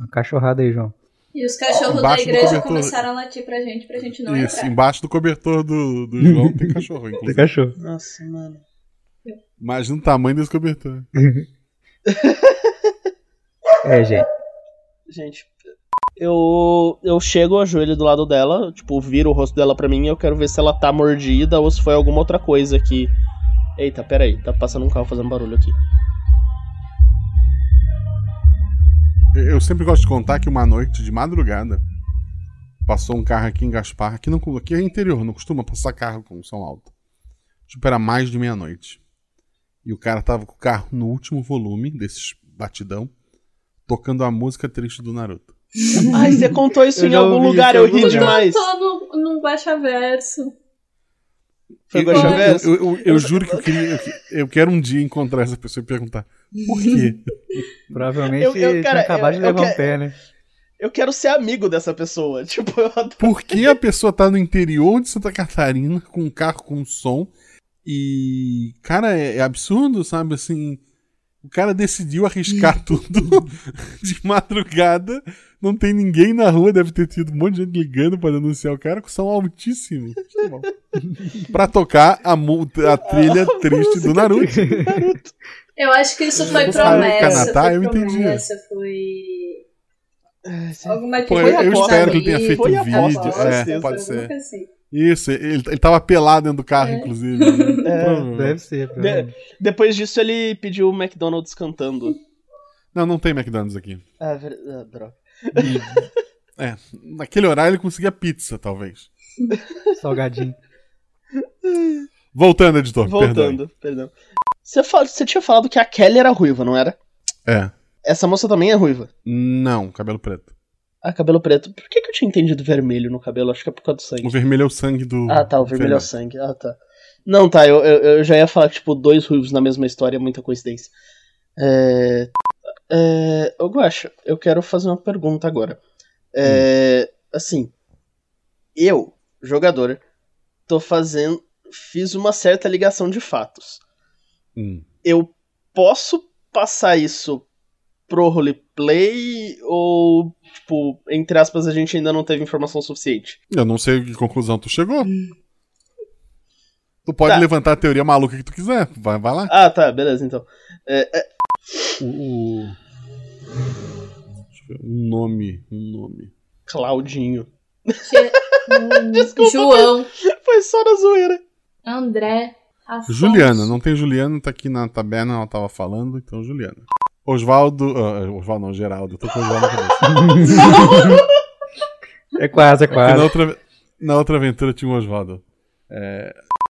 Uma cachorrada aí, João. E os cachorros da igreja começaram a latir pra gente, pra gente não Isso, entrar. embaixo do cobertor do, do João tem cachorro, inclusive. Tem cachorro. Nossa, mano. Imagina o tamanho desse cobertor. é, gente. Gente, eu, eu chego, ajoelho do lado dela, tipo, viro o rosto dela pra mim e eu quero ver se ela tá mordida ou se foi alguma outra coisa que. Eita, peraí, tá passando um carro fazendo barulho aqui. Eu sempre gosto de contar que uma noite de madrugada passou um carro aqui em Gaspar, aqui, no, aqui é interior, não costuma passar carro com som alto. Tipo, era mais de meia-noite. E o cara tava com o carro no último volume desses batidão, tocando a música triste do Naruto. Ai, você contou isso em algum lugar, eu ri demais. Contou no, no Baixa Verso. Foi Baixa Verso? Eu, eu, eu, eu, juro que eu queria. Eu quero um dia encontrar essa pessoa e perguntar por quê? Provavelmente eu, eu, cara, acabado de levar um pé, né? Eu quero ser amigo dessa pessoa. Tipo, eu adoro. Por que a pessoa tá no interior de Santa Catarina com um carro com som e. Cara, é, é absurdo, sabe? Assim. O cara decidiu arriscar tudo de madrugada. Não tem ninguém na rua, deve ter tido um monte de gente ligando para denunciar o cara com som altíssimo. pra tocar a, a trilha triste do Naruto. Naruto. Eu acho que isso foi promessa. Canatá, foi eu entendi. Promessa, foi. Alguma Pô, eu, eu espero que ele tenha feito um vídeo. É, pode ser. Assim. Isso, ele, ele tava pelado dentro do carro, é. inclusive. Né? É, deve ser. De, depois disso, ele pediu o McDonald's cantando. Não, não tem McDonald's aqui. Ah, ah droga. E, é, naquele horário ele conseguia pizza, talvez. Salgadinho. Voltando, editor. Voltando, perdão. perdão. Você, fala, você tinha falado que a Kelly era ruiva, não era? É. Essa moça também é ruiva? Não, cabelo preto. Ah, cabelo preto. Por que, que eu tinha entendido vermelho no cabelo? Acho que é por causa do sangue. O vermelho é o sangue do. Ah, tá, o vermelho é o sangue. Ah, tá. Não, tá, eu, eu, eu, já ia falar que, tipo, dois ruivos na mesma história é muita coincidência. É. É. Ô, Guacha, eu quero fazer uma pergunta agora. É. Hum. Assim. Eu, jogador, tô fazendo. Fiz uma certa ligação de fatos. Hum. Eu posso passar isso pro roleplay ou, tipo, entre aspas, a gente ainda não teve informação suficiente? Eu não sei que conclusão tu chegou. Tu pode tá. levantar a teoria maluca que tu quiser. Vai, vai lá. Ah, tá, beleza, então. É, é... O, o... Um nome. Um nome. Claudinho. Desculpa, João. Foi só na zoeira. André. Afonso. Juliana, não tem Juliana, tá aqui na taberna, ela tava falando, então Juliana. Osvaldo. Uh, Osvaldo não, Geraldo, tô com o Osvaldo na cabeça. é quase, é quase. Na outra, na outra aventura tinha um Osvaldo. É,